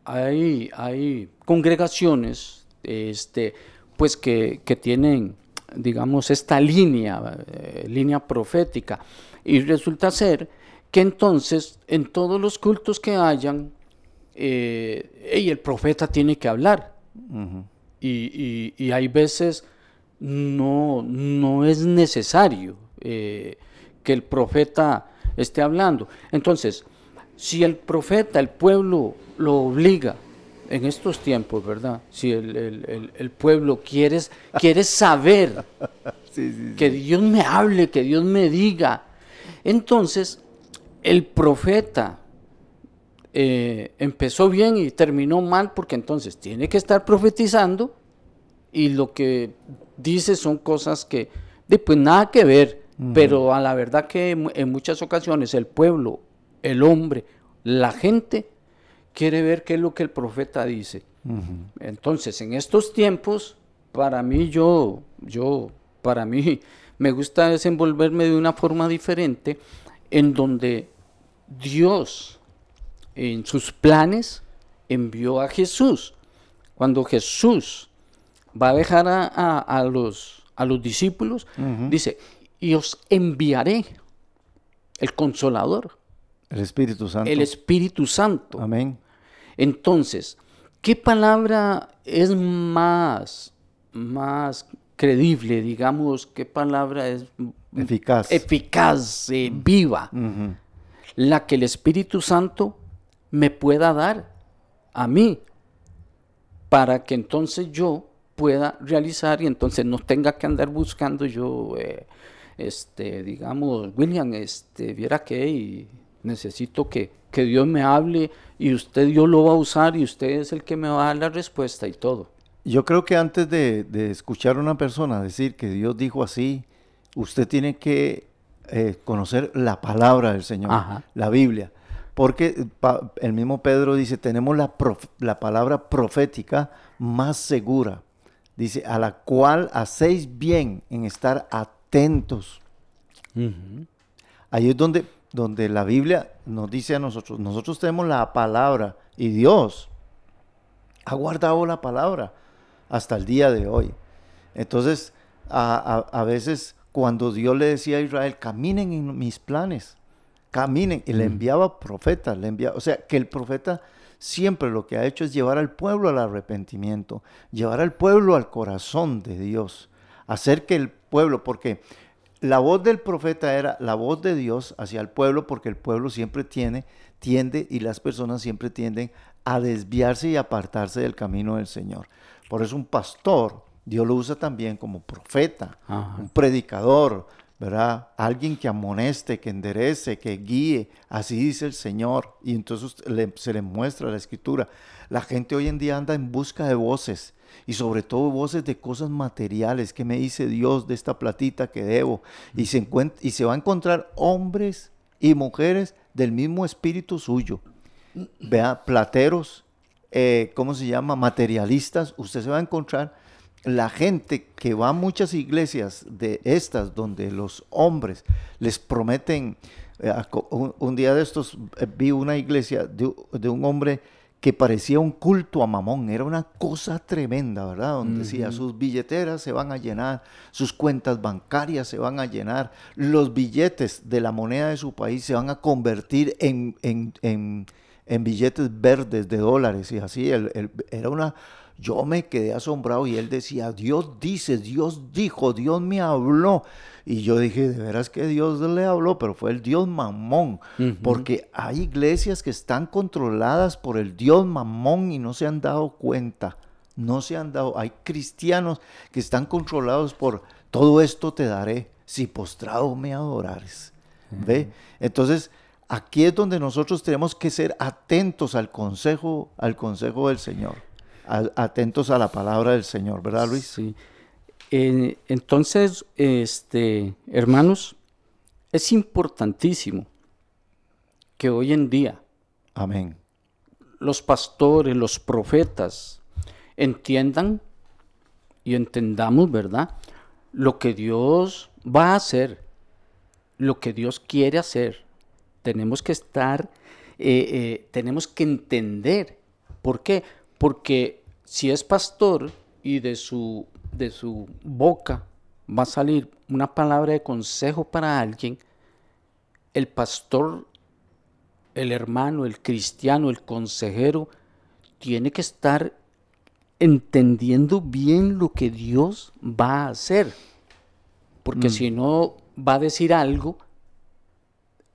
hay, hay congregaciones este, pues que, que tienen, digamos, esta línea, eh, línea profética. Y resulta ser que entonces en todos los cultos que hayan, eh, el profeta tiene que hablar. y, hay veces no, no es necesario eh, que el profeta esté hablando. Entonces, si el profeta, el pueblo lo obliga en estos tiempos, ¿verdad? Si el, pueblo quiere, quiere saber <laughs> que Dios me hable, que Dios me diga, entonces el profeta eh, empezó bien y terminó mal porque entonces tiene que estar profetizando y lo que dice son cosas que, pues nada que ver, pero a la verdad que en, muchas ocasiones el pueblo, el hombre, la gente quiere ver qué es lo que el profeta dice. Entonces, en estos tiempos, para mí yo, yo, para mí <laughs> me gusta desenvolverme de una forma diferente en donde Dios en sus planes envió a Jesús. Cuando Jesús va a dejar a, los, a los, discípulos, dice, y os enviaré el consolador. El Espíritu Santo. El Espíritu Santo. Amén. Entonces, ¿qué palabra es más, más creíble, digamos, qué palabra es eficaz, eficaz eh, viva, la que el Espíritu Santo me pueda dar a mí, para que entonces yo pueda realizar y entonces no tenga que andar buscando yo, eh, este, digamos, William, este, viera que y necesito que, que Dios me hable y usted Dios lo va a usar y usted es el que me va a dar la respuesta y todo. Yo creo que antes de, escuchar a una persona decir que Dios dijo así, usted tiene que eh, conocer la palabra del Señor, la Biblia. Porque el mismo Pedro dice, tenemos la, la palabra profética más segura. Dice, a la cual hacéis bien en estar atentos. Ahí es donde, donde la Biblia nos dice a nosotros, nosotros tenemos la palabra y Dios ha guardado la palabra hasta el día de hoy. Entonces, a, veces cuando Dios le decía a Israel, caminen en mis planes, caminen, y le mm. enviaba profetas, le enviaba, o sea, que el profeta siempre lo que ha hecho es llevar al pueblo al arrepentimiento, llevar al pueblo al corazón de Dios, hacer que el pueblo, porque la voz del profeta era la voz de Dios hacia el pueblo, porque el pueblo siempre tiene, tiende y las personas siempre tienden a desviarse y apartarse del camino del Señor. Por eso un pastor, Dios lo usa también como profeta, un predicador, ¿verdad? Alguien que amoneste, que enderece, que guíe, así dice el Señor. Y entonces se le muestra la escritura. La gente hoy en día anda en busca de voces y sobre todo voces de cosas materiales. ¿Qué me dice Dios de esta platita que debo? Y se, y se va a encontrar hombres y mujeres del mismo espíritu suyo. Vea, plateros, eh, ¿cómo se llama? Materialistas, usted se va a encontrar la gente que va a muchas iglesias de estas donde los hombres les prometen, eh, un, día de estos eh, vi una iglesia de, un hombre que parecía un culto a mamón, era una cosa tremenda, ¿verdad? Donde decía, sus billeteras se van a llenar, sus cuentas bancarias se van a llenar, los billetes de la moneda de su país se van a convertir en en billetes verdes de dólares y así. era una yo me quedé asombrado y él decía, Dios dice, Dios dijo, Dios me habló. Y yo dije, de veras que Dios le habló, pero fue el Dios mamón, porque hay iglesias que están controladas por el Dios mamón y no se han dado cuenta, no se han dado, hay cristianos que están controlados por todo esto te daré si postrado me adorares. ¿Ve? Entonces, aquí es donde nosotros tenemos que ser atentos al consejo, al consejo del Señor, atentos a la palabra del Señor, ¿verdad, Luis? Sí. Eh, entonces, este, hermanos, es importantísimo que hoy en día, amén, los pastores, los profetas entiendan y entendamos, ¿verdad? Lo que Dios va a hacer, lo que Dios quiere hacer. Tenemos que estar, eh, eh, tenemos que entender. ¿Por qué? Porque si es pastor y de su de su boca va a salir una palabra de consejo para alguien, el pastor, el hermano, el cristiano, el consejero, tiene que estar entendiendo bien lo que Dios va a hacer. Porque mm. si no, va a decir algo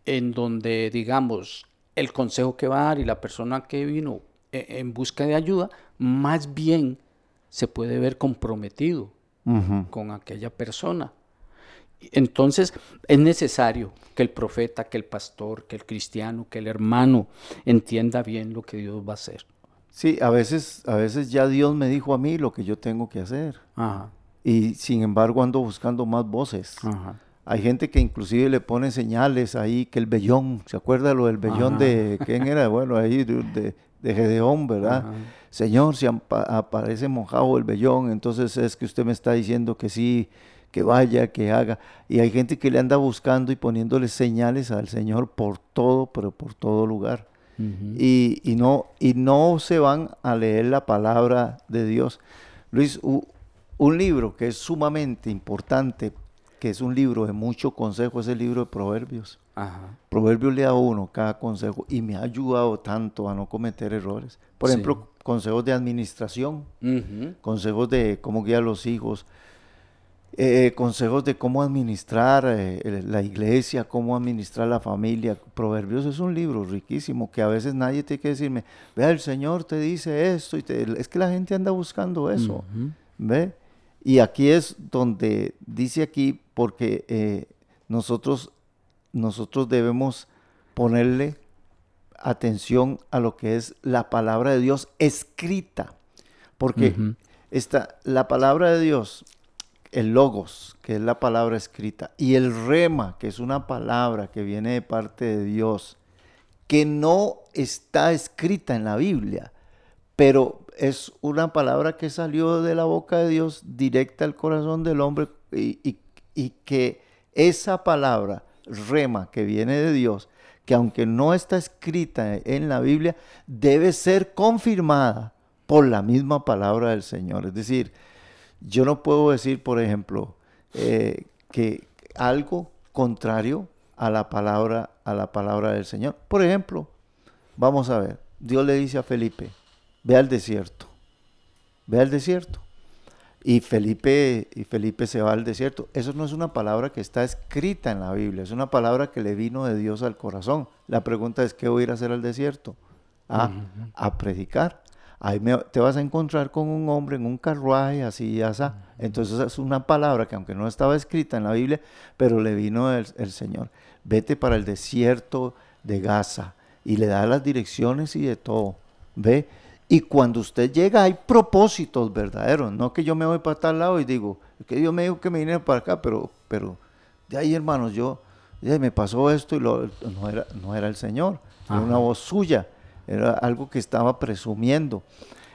en donde, digamos, el consejo que va a dar y la persona que vino eh, en busca de ayuda, más bien se puede ver comprometido con aquella persona. Entonces es necesario que el profeta, que el pastor, que el cristiano, que el hermano entienda bien lo que Dios va a hacer. Sí, a veces, a veces ya Dios me dijo a mí lo que yo tengo que hacer. Y sin embargo ando buscando más voces. Hay gente que inclusive le pone señales ahí, que el vellón, ¿se acuerda lo del vellón de quién era? Bueno, ahí de, de Gedeón, ¿verdad? Señor, si aparece mojado el vellón, entonces es que usted me está diciendo que sí, que vaya, que haga. Y hay gente que le anda buscando y poniéndole señales al Señor por todo, pero por todo lugar. y, no, y no se van a leer la palabra de Dios. Luis, un libro que es sumamente importante, que es un libro de mucho consejo, es el libro de Proverbios. Proverbios le da uno cada consejo y me ha ayudado tanto a no cometer errores. Por ejemplo, consejos de administración, consejos de cómo guiar a los hijos, eh, consejos de cómo administrar eh, la iglesia, cómo administrar la familia. Proverbios es un libro riquísimo que a veces nadie tiene que decirme, vea, el Señor te dice esto. Y es que la gente anda buscando eso. ¿Ve? Y aquí es donde dice aquí, porque eh, nosotros nosotros debemos ponerle atención a lo que es la palabra de Dios escrita, porque la palabra de Dios, el logos, que es la palabra escrita, y el rema, que es una palabra que viene de parte de Dios, que no está escrita en la Biblia, pero es una palabra que salió de la boca de Dios directa al corazón del hombre y que esa palabra rema que viene de Dios, que aunque no está escrita en la Biblia, debe ser confirmada por la misma palabra del Señor. Es decir, yo no puedo decir, por ejemplo, eh, que algo contrario a la palabra a la palabra del Señor. Por ejemplo, vamos a ver, Dios le dice a Felipe, ve al desierto, ve al desierto. Y Felipe, y Felipe se va al desierto. Eso no es una palabra que está escrita en la Biblia, es una palabra que le vino de Dios al corazón. La pregunta es, ¿qué voy a ir a hacer al desierto? A, a predicar. Ahí te vas a encontrar con un hombre en un carruaje, así y así. Entonces es una palabra que aunque no estaba escrita en la Biblia, pero le vino el, el Señor. Vete para el desierto de Gaza. Y le da las direcciones y de todo. Ve, y cuando usted llega hay propósitos verdaderos, no que yo me voy para tal lado y digo, que Dios me dijo que me viniera para acá, pero, pero de ahí hermanos, yo me pasó esto y lo, no, era, no era el Señor, era una voz suya, era algo que estaba presumiendo.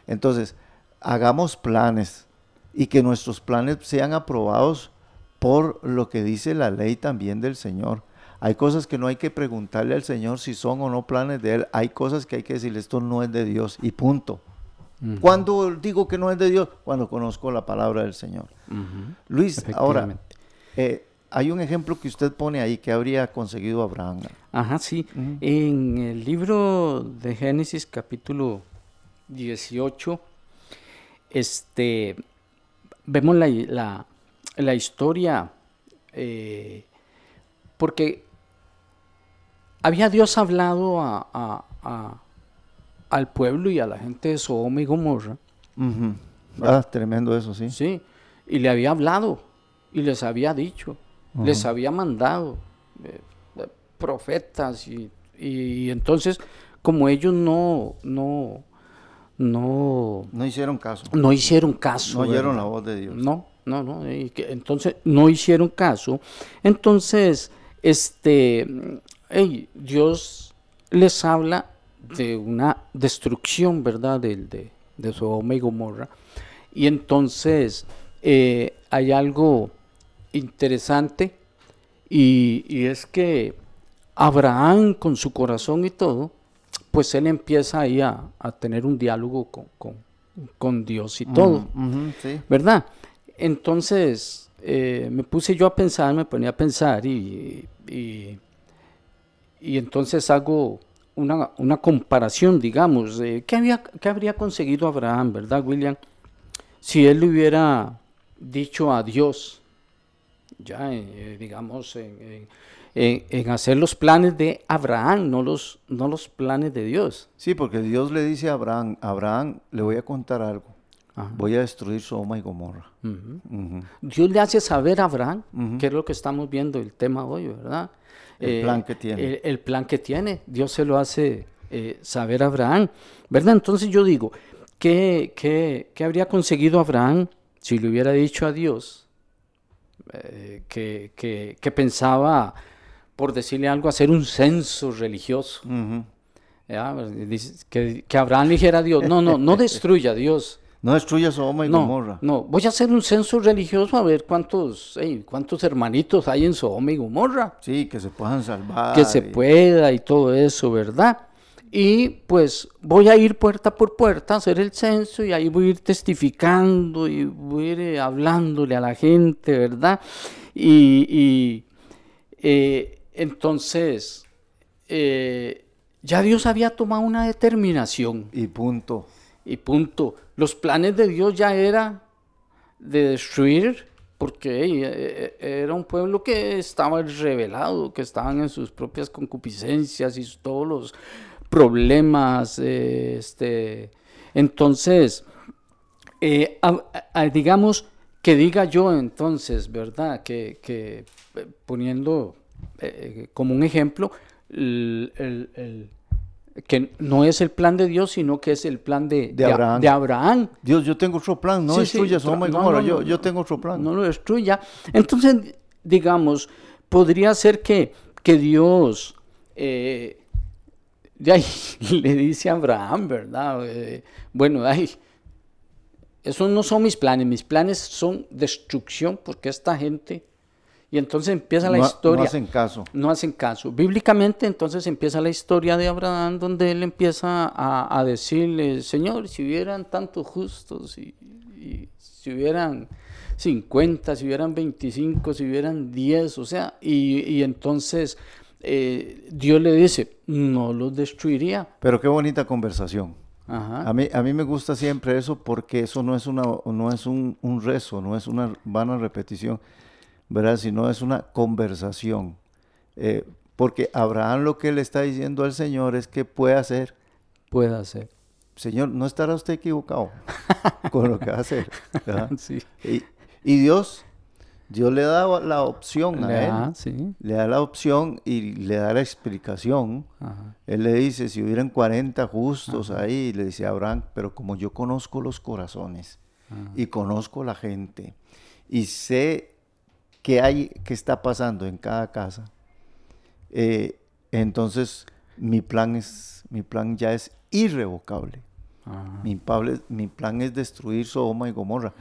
Entonces, hagamos planes y que nuestros planes sean aprobados por lo que dice la ley también del Señor. Hay cosas que no hay que preguntarle al Señor si son o no planes de Él. Hay cosas que hay que decirle, esto no es de Dios y punto. Cuando digo que no es de Dios? Cuando conozco la palabra del Señor. Luis, ahora, eh, hay un ejemplo que usted pone ahí que habría conseguido Abraham. Ajá, sí. En el libro de Génesis capítulo 18, este, vemos la, la- la historia, eh, porque había Dios hablado a- a- a- al pueblo y a la gente de Sodoma y Gomorra. Ah, tremendo eso, sí. Sí, y le había hablado y les había dicho, les había mandado eh, eh, profetas y, y entonces como ellos no no no No hicieron caso. no hicieron caso, No oyeron ¿verdad? la voz de Dios. No, no, no. y que- entonces no hicieron caso. Entonces, este, mm, ey, Dios les habla de una destrucción, ¿verdad? Del- De, de Sodoma y Gomorra. Y entonces eh, hay algo interesante y, y es que Abraham con su corazón y todo, pues él empieza ahí a, a tener un diálogo con, con, con Dios y todo. Sí. ¿verdad? Entonces eh, me puse yo a pensar, me ponía a pensar y, y, y entonces hago una, una comparación, digamos, ¿qué, había, qué habría conseguido Abraham, verdad, William? Si él le hubiera dicho a Dios, ya, eh, digamos, en, en- hacer los planes de Abraham, no los, no los planes de Dios. Sí, porque Dios le dice a Abraham, Abraham, le voy a contar algo. Ajá. Voy a destruir Sodoma y Gomorra. Dios le hace saber a Abraham, Ujú. que es lo que estamos viendo el tema hoy, ¿verdad? El plan que tiene. El, el plan que tiene, Dios se lo hace eh, saber a Abraham, ¿verdad? Entonces yo digo, ¿qué, qué, qué habría conseguido Abraham si le hubiera dicho a Dios eh, que, que- que pensaba, por decirle algo, hacer un censo religioso? Dice- Que, que Abraham le dijera a Dios, no, no, no <laughs> destruya a Dios. No destruya Sodoma y No, Gomorra. no, voy a hacer un censo religioso a ver cuántos, ey, cuántos hermanitos hay en Sodoma y Gomorra, Sí, que se puedan salvar. que se pueda y todo eso, ¿verdad? Y pues voy a ir puerta por puerta a hacer el censo y ahí voy a ir testificando y voy a ir eh, hablándole a la gente, ¿verdad? Y, y, eh, entonces, eh, ya Dios había tomado una determinación Y punto. y punto. Los planes de Dios ya era de destruir, porque eh, eh, era un pueblo que estaba revelado, que estaban en sus propias concupiscencias y todos los problemas. eh, este, entonces, eh, digamos que diga yo entonces, ¿verdad? Que, eh, poniendo como un ejemplo, el- que no es el plan de Dios, sino que es el plan de, De Abraham. de Abraham. Dios, yo tengo otro plan. No Sí, sí, destruya tra- Sodoma y no, Gomorra. no, yo, tengo otro plan. No lo destruya. Entonces, digamos, podría ser que, que Dios eh, de ahí, <laughs> le dice a Abraham, ¿verdad? Eh, bueno, ay, esos no son mis planes, mis planes son destrucción porque esta gente... Y entonces empieza la No- historia. No hacen caso. No hacen caso. Bíblicamente entonces empieza la historia de Abraham donde él empieza a, a decirle, Señor, si hubieran tantos justos, y, y si hubieran 50, si hubieran 25, si hubieran 10, o sea, y, y entonces eh, Dios le dice, no los destruiría. Pero qué bonita conversación. Ajá. A mí, a mí me gusta siempre eso porque eso no es, una, no es un, un rezo, no es una vana repetición, ¿verdad? Sino es una conversación. Eh, porque Abraham lo que le está diciendo al Señor es que puede hacer, Puede ser. Señor, no estará usted equivocado <laughs> con lo que va a hacer. ¿verdad? Sí. Y, y Dios, Dios le da la opción a Le él, da, sí. le da la opción y le da la explicación. Ajá. Él le dice, si hubieran 40 justos ahí, le dice a Abraham, pero como yo conozco los corazones y conozco la gente y sé qué hay, qué está pasando en cada casa, eh, entonces mi plan es, mi plan ya es irrevocable. Ajá. Mi, plan es destruir Sodoma y Gomorra.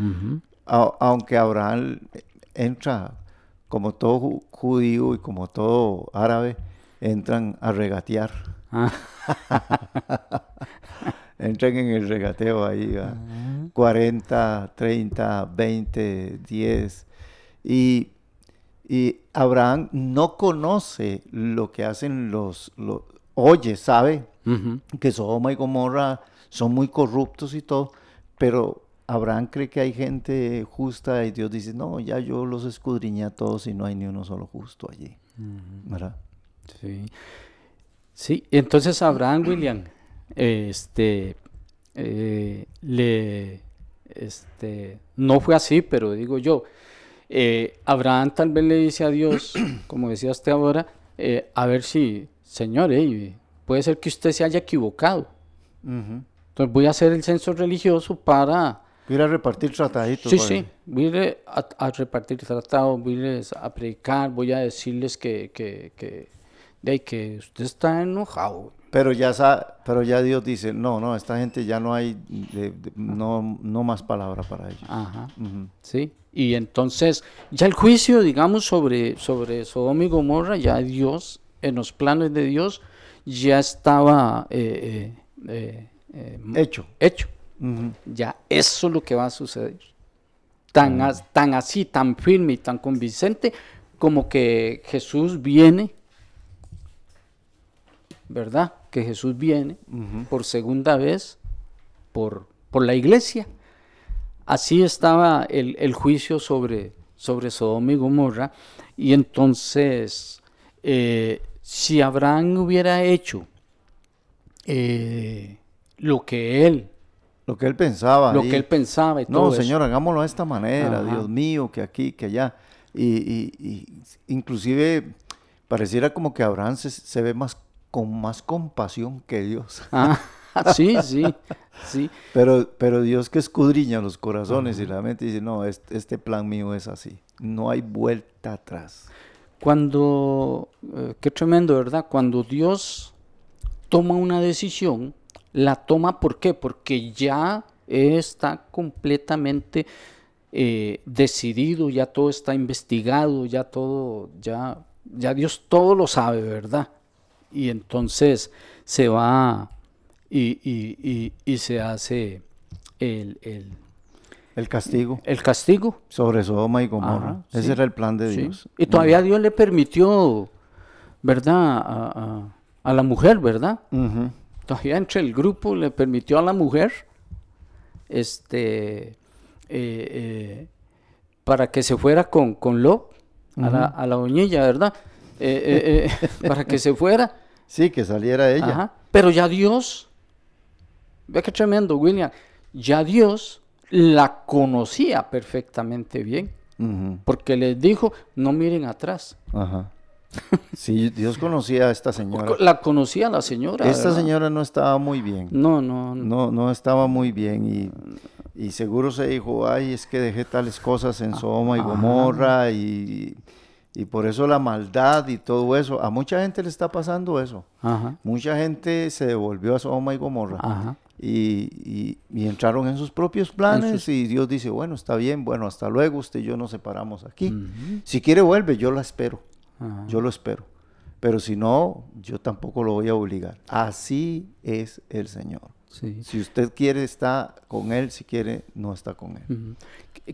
A- aunque Abraham entra como todo ju- judío y como todo árabe, entran a regatear. Ah. <laughs> Entran en el regateo ahí, ¿va? 40, 30, 20, 10. Y, y Abraham no conoce lo que hacen los, los oye, sabe que Sodoma y Gomorra son muy corruptos y todo, pero Abraham cree que hay gente justa y Dios dice, no, ya yo los escudriñé a todos y no hay ni uno solo justo allí. ¿Verdad? Sí. Sí, entonces Abraham, William, este, eh, le, este, no fue así, pero digo yo, eh, Abraham tal vez le dice a Dios, <clears throat> como decía usted ahora, eh, a ver si, Señor, eh, puede ser que usted se haya equivocado. Entonces voy a hacer el censo religioso para... Voy a ir a repartir trataditos. Sí, por sí, ahí. voy a, ir a, a repartir tratados, voy a, ir a predicar, voy a decirles que, que, que, de que usted está enojado. Pero ya, sa- pero ya Dios dice, no, no, esta gente ya no hay, de- de- no, no más palabra para ellos. Ajá. Ujú. ¿sí? Y entonces, ya el juicio, digamos, sobre, sobre Sodoma y Gomorra, ya Dios, en los planes de Dios, ya estaba eh, eh, eh, Hecho. hecho. Ya eso es lo que va a suceder. Tan, as- tan así, tan firme y tan convincente, como que Jesús viene, ¿verdad? Que Jesús viene por segunda vez por, por la iglesia. Así estaba el, el juicio sobre, sobre Sodoma y Gomorra. Y entonces, eh, si Abraham hubiera hecho eh, lo que él, Lo que él pensaba. lo que él pensaba y todo No, eso. señor, hagámoslo de esta manera, Ajá. Dios mío, que aquí, que allá. Y, y- y inclusive pareciera como que Abraham se, se ve más con más compasión que Dios. Ah, <laughs> sí, sí, sí. Pero, pero Dios que escudriña los corazones y la mente dice, no, este, este plan mío es así. No hay vuelta atrás. Cuando, eh, qué tremendo, ¿verdad? Cuando Dios toma una decisión, la toma ¿por qué? Porque ya está completamente eh, decidido, ya todo está investigado, ya todo, ya, ya Dios todo lo sabe, ¿verdad? Y entonces se va y, y- y- y se hace el, el- El castigo el castigo. sobre Sodoma y Gomorra. Ajá, Ese sí, era el plan de Sí. Dios. Y todavía Dios le permitió, ¿verdad? A, a- a la mujer, ¿verdad? Todavía entre el grupo le permitió a la mujer, este, eh, eh, para que se fuera con, con Lot, a, la, a la doñilla, ¿verdad? Eh, <laughs> para que se fuera. Sí, que saliera ella. Ajá. Pero ya Dios, ve qué tremendo, William, ya Dios la conocía perfectamente bien, porque les dijo, no miren atrás. Ajá. Sí, Dios conocía a esta señora. La conocía la señora. Esta ¿verdad? señora no estaba muy bien. No, no, no. No, no estaba muy bien y, y seguro se dijo, ay, es que dejé tales cosas en Sodoma y ajá. Gomorra y, y por eso la maldad y todo eso. A mucha gente le está pasando eso. Ajá, Mucha gente se devolvió a Sodoma y Gomorra ajá. Y, y- y entraron en sus propios planes y Dios dice, bueno, está bien, bueno, hasta luego, usted y yo nos separamos aquí. Si quiere vuelve, yo la espero, yo lo espero. Pero si no, yo tampoco lo voy a obligar. Así es el Señor. Sí. Si usted quiere, está con Él, si quiere, no está con Él.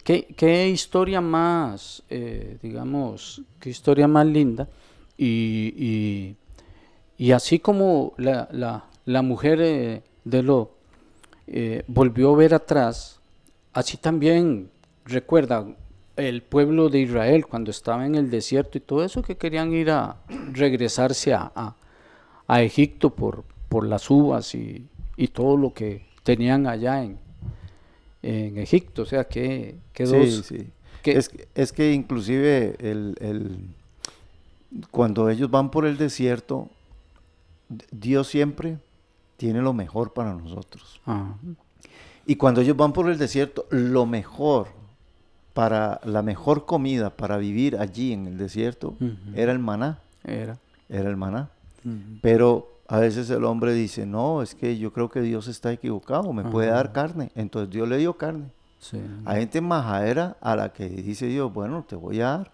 ¿Qué, qué historia más, eh, digamos, qué historia más linda? Y, y, y así como la, la, la mujer eh, de Lo eh, volvió a ver atrás, así también recuerda el pueblo de Israel cuando estaba en el desierto y todo eso que querían ir a regresarse a, a, a Egipto por, por las uvas y, y todo lo que tenían allá en, en Egipto. O sea, que, que Sí, dos... sí. que- Es, que- es que inclusive el, el- cuando ellos van por el desierto, Dios siempre tiene lo mejor para nosotros. Ajá. Y cuando ellos van por el desierto, lo mejor para la mejor comida para vivir allí en el desierto era el maná, Era. era el maná. Pero a veces el hombre dice, no, es que yo creo que Dios está equivocado, me puede dar carne. Entonces Dios le dio carne. Sí. Hay gente majadera a la que dice Dios, bueno, te voy a dar.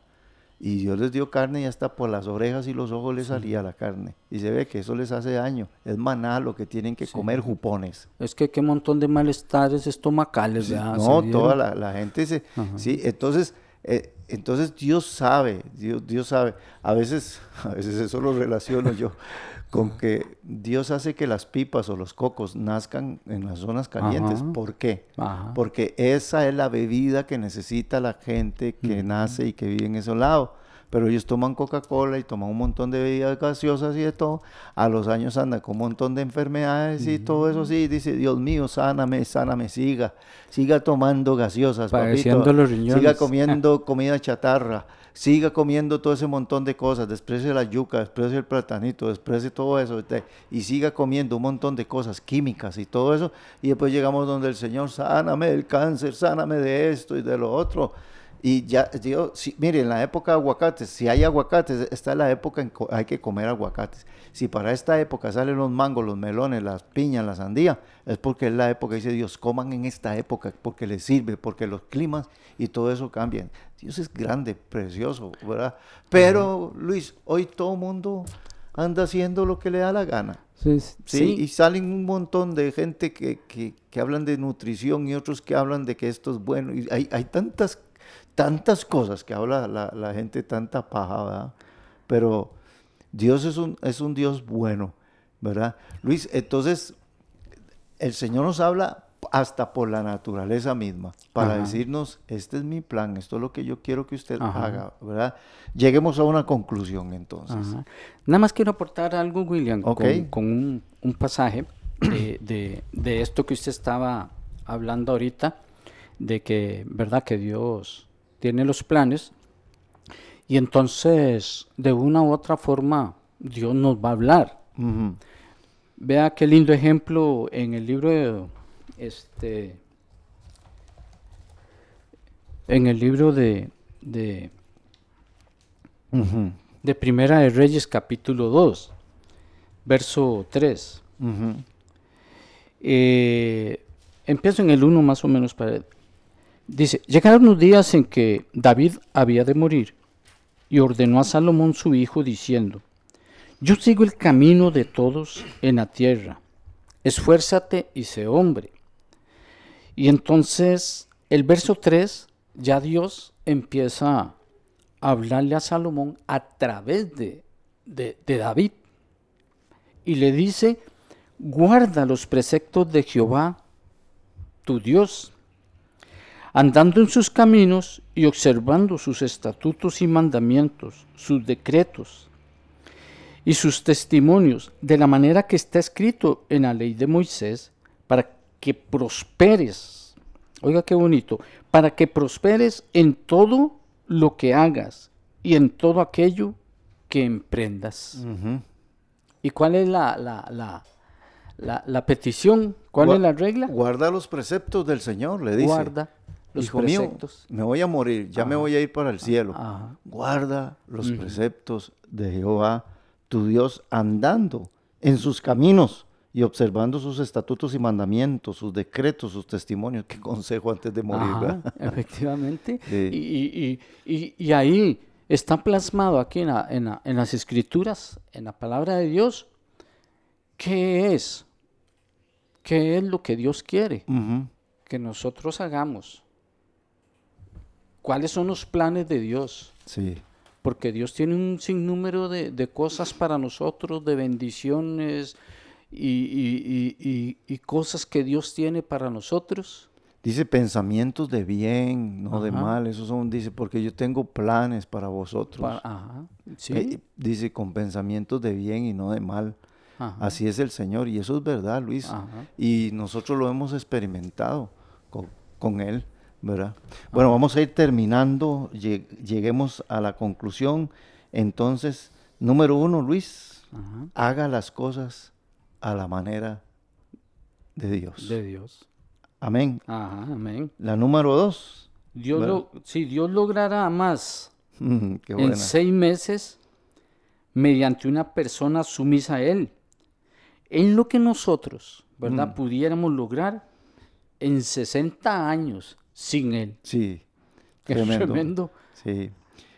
Y Dios les dio carne y hasta por las orejas y los ojos les salía la carne. Y se ve que eso les hace daño. Es maná lo que tienen que comer jupones. Es que qué montón de malestares estomacales, ¿verdad? no, toda la gente se... Sí, entonces Eh, entonces Dios sabe, Dios, Dios sabe. A veces, <laughs> a veces eso lo relaciono yo con que Dios hace que las pipas o los cocos nazcan en las zonas calientes. Ajá. ¿Por qué? Ajá. Porque esa es la bebida que necesita la gente que nace y que vive en ese lado. Pero ellos toman Coca-Cola y toman un montón de bebidas gaseosas y de todo. A los años andan con un montón de enfermedades y todo eso sí. Dice, Dios mío, sáname, sáname, siga. Siga tomando gaseosas, Padeciendo papito. los riñones. Siga comiendo comida chatarra. Siga comiendo todo ese montón de cosas. Desprecie la yuca, desprecie el platanito, desprecie todo eso. Y siga comiendo un montón de cosas químicas y todo eso. Y después llegamos donde el Señor, sáname del cáncer, sáname de esto y de lo otro. Y ya, digo, si, mire, en la época de aguacates, si hay aguacates, esta es la época en que hay que comer aguacates. Si para esta época salen los mangos, los melones, las piñas, la sandía, es porque es la época, dice Dios, coman en esta época, porque les sirve, porque los climas y todo eso cambian. Dios es grande, precioso, ¿verdad? Pero, Luis, hoy todo mundo anda haciendo lo que le da la gana. Sí, Sí, y salen un montón de gente que, que- que hablan de nutrición y otros que hablan de que esto es bueno. Y hay, hay tantas, tantas cosas que habla la, la gente, tanta paja, ¿verdad? Pero Dios es un, es un Dios bueno, ¿verdad? Luis, entonces el Señor nos habla hasta por la naturaleza misma, para Ajá. decirnos, este es mi plan, esto es lo que yo quiero que usted Ajá. haga, ¿verdad? Lleguemos a una conclusión entonces. Ajá. Nada más quiero aportar algo, William, con, con un, un pasaje de, de- de esto que usted estaba hablando ahorita, de que, ¿verdad? Que Dios tiene los planes y entonces, de una u otra forma, Dios nos va a hablar. Vea qué lindo ejemplo en el libro de, este en el libro de, de, de Primera de Reyes capítulo 2, verso 3. Ujú. Eh, empiezo en el 1 más o menos para... Dice, llegaron los días en que David había de morir y ordenó a Salomón su hijo diciendo, yo sigo el camino de todos en la tierra, esfuérzate y sé hombre. Y entonces el verso 3, ya Dios empieza a hablarle a Salomón a través de, de, de David y le dice, guarda los preceptos de Jehová, tu Dios, andando en sus caminos y observando sus estatutos y mandamientos, sus decretos y sus testimonios, de la manera que está escrito en la ley de Moisés, para que prosperes. Oiga qué bonito, para que prosperes en todo lo que hagas y en todo aquello que emprendas. ¿Y cuál es la, la, la, la, la petición? ¿Cuál Gua- es la regla? Guarda los preceptos del Señor, le dice. Guarda los Hijo preceptos. mío, me voy a morir, ya me voy a ir para el cielo. Ajá. Guarda los preceptos de Jehová, tu Dios, andando en sus caminos y observando sus estatutos y mandamientos, sus decretos, sus testimonios. Qué consejo antes de morir, Ajá, <laughs> efectivamente. Sí. Y, y- y- y- ahí está plasmado aquí en, la- en la- en las escrituras, en la palabra de Dios, qué es, qué es lo que Dios quiere que nosotros hagamos. ¿Cuáles son los planes de Dios? Sí. Porque Dios tiene un sinnúmero de, de cosas para nosotros, de bendiciones y, y- y- cosas que Dios tiene para nosotros. Dice pensamientos de bien, no de mal. Esos son, dice, porque yo tengo planes para vosotros. Ajá, sí, Eh, dice con pensamientos de bien y no de mal. ajá, Así es el Señor y eso es verdad, Luis. Ajá. Y nosotros lo hemos experimentado con, con Él, ¿verdad? Bueno, vamos a ir terminando, lle- lleguemos a la conclusión. Entonces, número uno, Luis, ajá, haga las cosas a la manera de Dios. de Dios. Amén. Ajá, amén. La número dos, Dios si Dios logrará más <laughs> mm, en seis meses mediante una persona sumisa a Él, en lo que nosotros, ¿verdad? Mm. Pudiéramos lograr en 60 años sin Él. Sí, <laughs> tremendo. tremendo. Sí.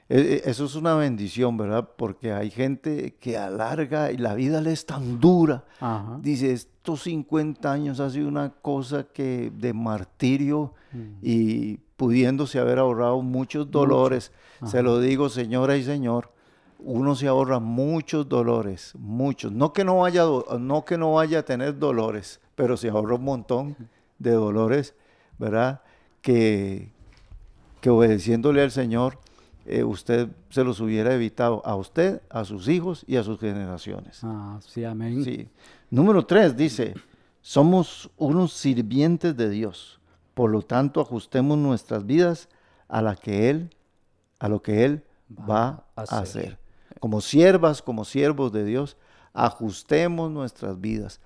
E- e- Eso es una bendición, ¿verdad? Porque hay gente que alarga y la vida le es tan dura. Ajá. Dice, estos 50 años ha sido una cosa que de martirio Mm. y pudiéndose haber ahorrado muchos dolores. Se lo digo, señora y señor, uno se ahorra muchos dolores, muchos. No que no vaya, no que no vaya a tener dolores, pero se ahorra un montón de dolores, ¿verdad? Que, que obedeciéndole al Señor, eh, usted se los hubiera evitado a usted, a sus hijos y a sus generaciones. Ah, sí, amén. Sí. Número tres dice, somos unos sirvientes de Dios, por lo tanto ajustemos nuestras vidas a la que Él, a lo que Él va, a, hacer. Como siervas, como siervos de Dios, ajustemos nuestras vidas.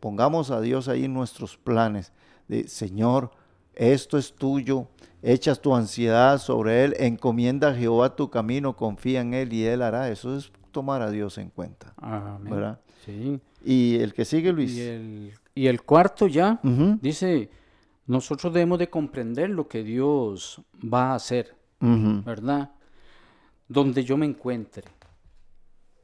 pongamos a Dios ahí nuestros planes. De, Señor, esto es tuyo, echas tu ansiedad sobre Él, encomienda a Jehová tu camino, confía en Él y Él hará. Eso es tomar a Dios en cuenta. Amén. ¿verdad? Sí. Y el que sigue, Luis. Y el, y el cuarto ya dice, nosotros debemos de comprender lo que Dios va a hacer, ¿verdad? Donde yo me encuentre,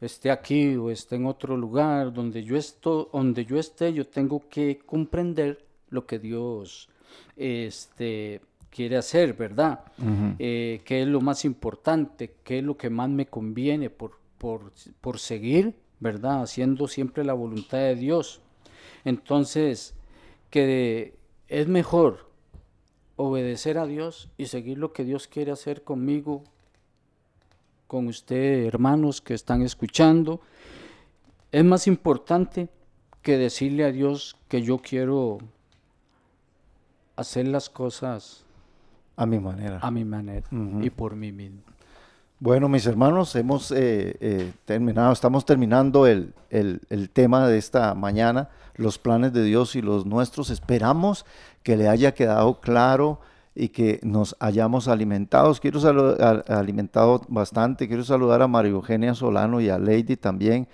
esté aquí o esté en otro lugar, donde yo, esto, donde yo esté, yo tengo que comprender lo que Dios este, quiere hacer, ¿verdad? Eh, qué es lo más importante, qué es lo que más me conviene por, por, por seguir, ¿verdad? Haciendo siempre la voluntad de Dios. Entonces, que es mejor obedecer a Dios y seguir lo que Dios quiere hacer conmigo, con usted, hermanos que están escuchando. Es más importante que decirle a Dios que yo quiero hacer las cosas A mi manera. a mi manera y por mí mismo. Bueno, mis hermanos, hemos eh, eh, terminado, estamos terminando el, el- el tema de esta mañana, los planes de Dios y los nuestros. Esperamos que le haya quedado claro y que nos hayamos alimentado. Quiero saludar, alimentado bastante. Quiero saludar a María Eugenia Solano y a Lady también,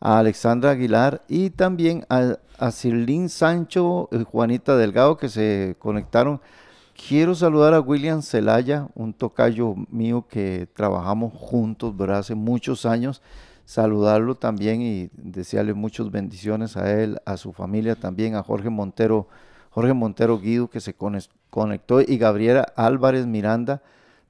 a Alexandra Aguilar y también a, a Cirlín Sancho y Juanita Delgado que se conectaron. Quiero saludar a William Celaya, un tocayo mío que trabajamos juntos, ¿verdad? Hace muchos años. Saludarlo también y desearle muchas bendiciones a él, a su familia también, a Jorge Montero, Jorge Montero Guido que se conectó y Gabriela Álvarez Miranda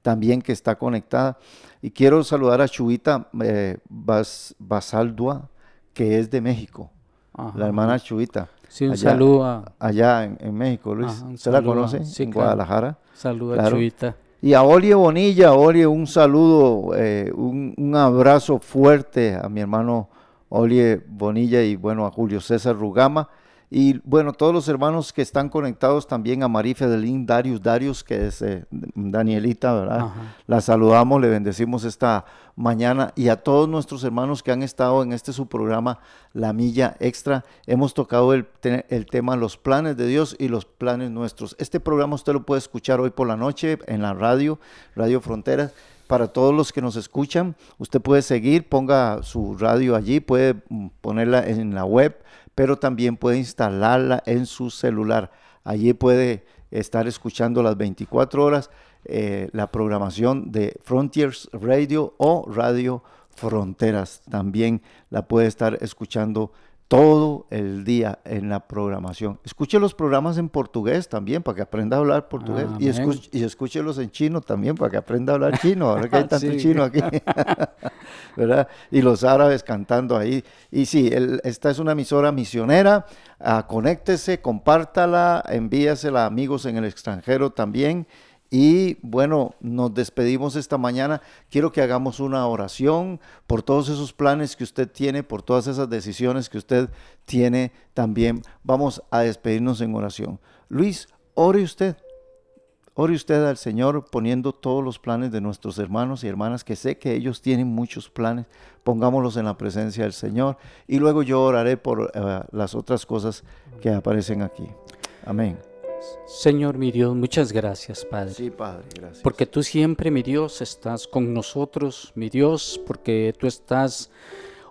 también que está conectada. Y quiero saludar a Chuita eh, Bas- Basaldua, que es de México, Ajá. la hermana Chuita Sí, un allá- saludo a, allá en, en México, Luis. Ajá, ¿Usted la saludo a- conoce? sí, en. Guadalajara. saludo a Claro. Chuita. Y a Olie Bonilla, Olie, un saludo, eh, un, un abrazo fuerte a mi hermano Olie Bonilla y bueno, a Julio César Rugama. Y bueno, todos los hermanos que están conectados también a María Fedelín Darius, Darius, que es eh, Danielita, ¿verdad? Ajá. La saludamos, le bendecimos esta mañana y a todos nuestros hermanos que han estado en este su programa La Milla Extra. Hemos tocado el, te- el tema los planes de Dios y los planes nuestros. Este programa usted lo puede escuchar hoy por la noche en la radio, Radio Fronteras. Para todos los que nos escuchan, usted puede seguir, ponga su radio allí, puede mm, ponerla en la web, pero también puede instalarla en su celular. Allí puede estar escuchando las 24 horas eh, la programación de Frontiers Radio o Radio Fronteras. También la puede estar escuchando todo el día en la programación. Escuche los programas en portugués también para que aprenda a hablar portugués y, escuche, y escúchelos en chino también para que aprenda a hablar chino, ahora que hay <laughs> tanto Sí. chino aquí. <laughs> ¿verdad? Y los árabes cantando ahí. Y sí, el- esta es una emisora misionera. Ah, conéctese, compártala, envíasela a amigos en el extranjero también. Y bueno, nos despedimos esta mañana. Quiero que hagamos una oración por todos esos planes que usted tiene, por todas esas decisiones que usted tiene también. Vamos a despedirnos en oración. Luis, ore usted. Ore usted al Señor poniendo todos los planes de nuestros hermanos y hermanas, que sé que ellos tienen muchos planes. Pongámoslos en la presencia del Señor y luego yo oraré por eh, las otras cosas que aparecen aquí. Amén. Señor mi Dios, muchas gracias, Padre. Sí, Padre, gracias. Porque tú siempre, mi Dios, estás con nosotros, mi Dios, porque tú estás,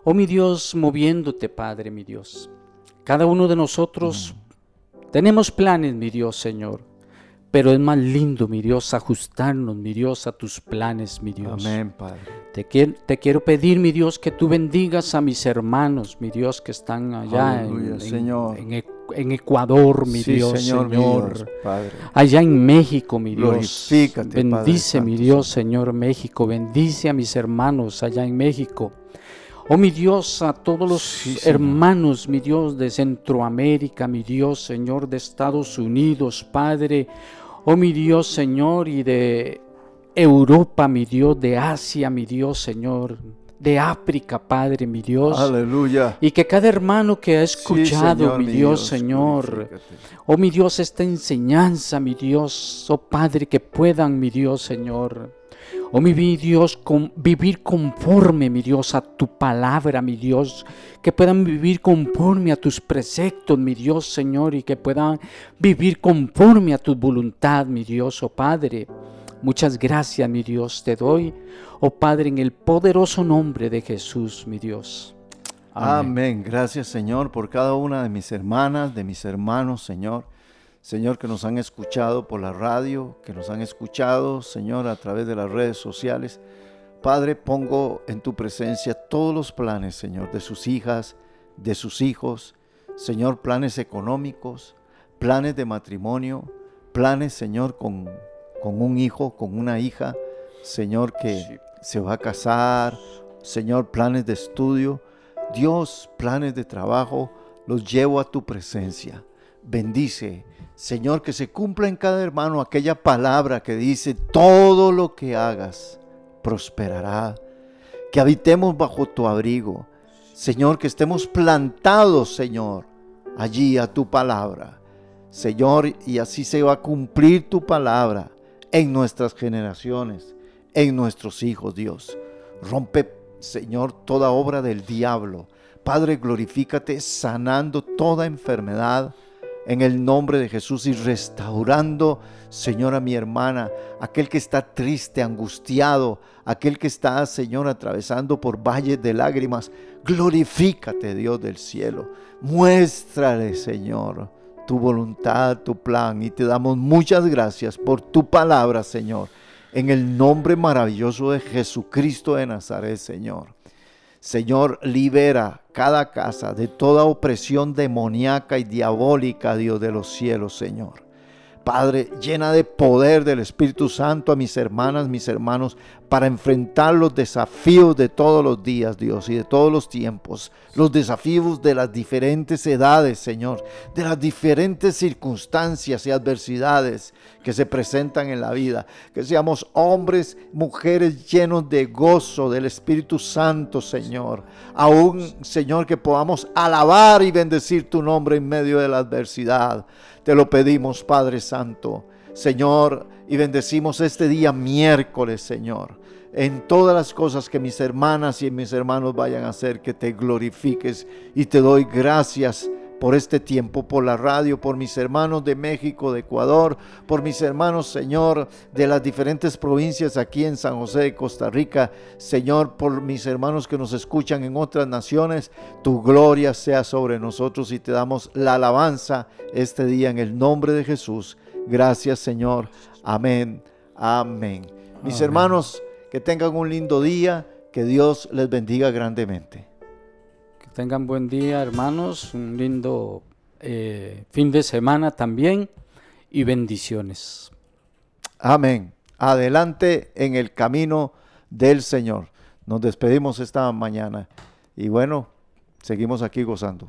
oh mi Dios, moviéndote, Padre, mi Dios. Cada uno de nosotros tenemos planes, mi Dios, Señor, Pero es más lindo, mi Dios, ajustarnos, mi Dios, a tus planes, mi Dios. Amén, Padre. Te quiero, te quiero pedir, mi Dios, que tú bendigas a mis hermanos, mi Dios, que están allá en, Aleluya, en- Señor. en en Ecuador, mi Sí, Dios, Señor, Señor. mi Dios, Padre. Allá en México, mi Dios. Glorifícate, Padre Bendice, mi Dios, Señor, México. Bendice a mis hermanos allá en México. Oh, mi Dios, a todos los Sí, hermanos, mi Dios, de Centroamérica, mi Dios, Señor, de Estados Unidos, Padre. Oh, mi Dios, Señor, y de Europa, mi Dios, de Asia, mi Dios, Señor, de África, Padre, mi Dios. Aleluya. Y que cada hermano que ha Sí, escuchado, Señor, mi Dios, Señor. Oh mi Dios, esta enseñanza, mi Dios, oh Padre, que puedan, mi Dios, Señor. Oh mi Dios, con- vivir conforme, mi Dios, a tu palabra, mi Dios. Que puedan vivir conforme a tus preceptos, mi Dios, Señor. Y que puedan vivir conforme a tu voluntad, mi Dios, oh Padre. Muchas gracias, mi Dios, te doy, oh Padre, en el poderoso nombre de Jesús, mi Dios. Amén. Gracias, Señor, por cada una de mis hermanas, de mis hermanos, Señor. Señor, que nos han escuchado por la radio, que nos han escuchado, Señor, a través de las redes sociales. Padre, pongo en tu presencia todos los planes, Señor, de sus hijas, de sus hijos. Señor, planes económicos, planes de matrimonio, planes, Señor, con, con un hijo, con una hija. Señor, que se va a casar. Señor, planes de estudio. Dios, planes de trabajo, los llevo a tu presencia. Bendice, Señor, que se cumpla en cada hermano aquella palabra que dice, todo lo que hagas prosperará. Que habitemos bajo tu abrigo. Señor, que estemos plantados, Señor, allí a tu palabra. Señor, y así se va a cumplir tu palabra en nuestras generaciones, en nuestros hijos, Dios. Rompe, Señor, toda obra del diablo. Padre, glorifícate sanando toda enfermedad en el nombre de Jesús y restaurando, Señor, a mi hermana, aquel que está triste, angustiado, aquel que está, Señor, atravesando por valles de lágrimas. Glorifícate, Dios del cielo. Muéstrale, Señor, tu voluntad, tu plan. Y te damos muchas gracias por tu palabra, Señor. En el nombre maravilloso de Jesucristo de Nazaret, Señor. Señor, libera cada casa de toda opresión demoníaca y diabólica, Dios de los cielos, Señor. Padre, llena de poder del Espíritu Santo a mis hermanas, mis hermanos, para enfrentar los desafíos de todos los días, Dios, y de todos los tiempos, los desafíos de las diferentes edades, Señor, de las diferentes circunstancias y adversidades que se presentan en la vida. Que seamos hombres, mujeres llenos de gozo del Espíritu Santo, Señor. Aún, Señor, que podamos alabar y bendecir tu nombre en medio de la adversidad. Te lo pedimos, Padre Santo. Señor, y bendecimos este día miércoles, Señor. En todas las cosas que mis hermanas y mis hermanos vayan a hacer, que te glorifiques y te doy gracias por este tiempo, por la radio, por mis hermanos de México, de Ecuador, por mis hermanos, Señor, de las diferentes provincias aquí en San José de Costa Rica, Señor, por mis hermanos que nos escuchan en otras naciones, tu gloria sea sobre nosotros y te damos la alabanza este día en el nombre de Jesús. Gracias, Señor. Amén. Amén. Mis Amén. hermanos, que tengan un lindo día, que Dios les bendiga grandemente. Tengan buen día, hermanos, un lindo eh, fin de semana también y bendiciones. Amén. Adelante en el camino del Señor. Nos despedimos esta mañana y bueno, seguimos aquí gozando.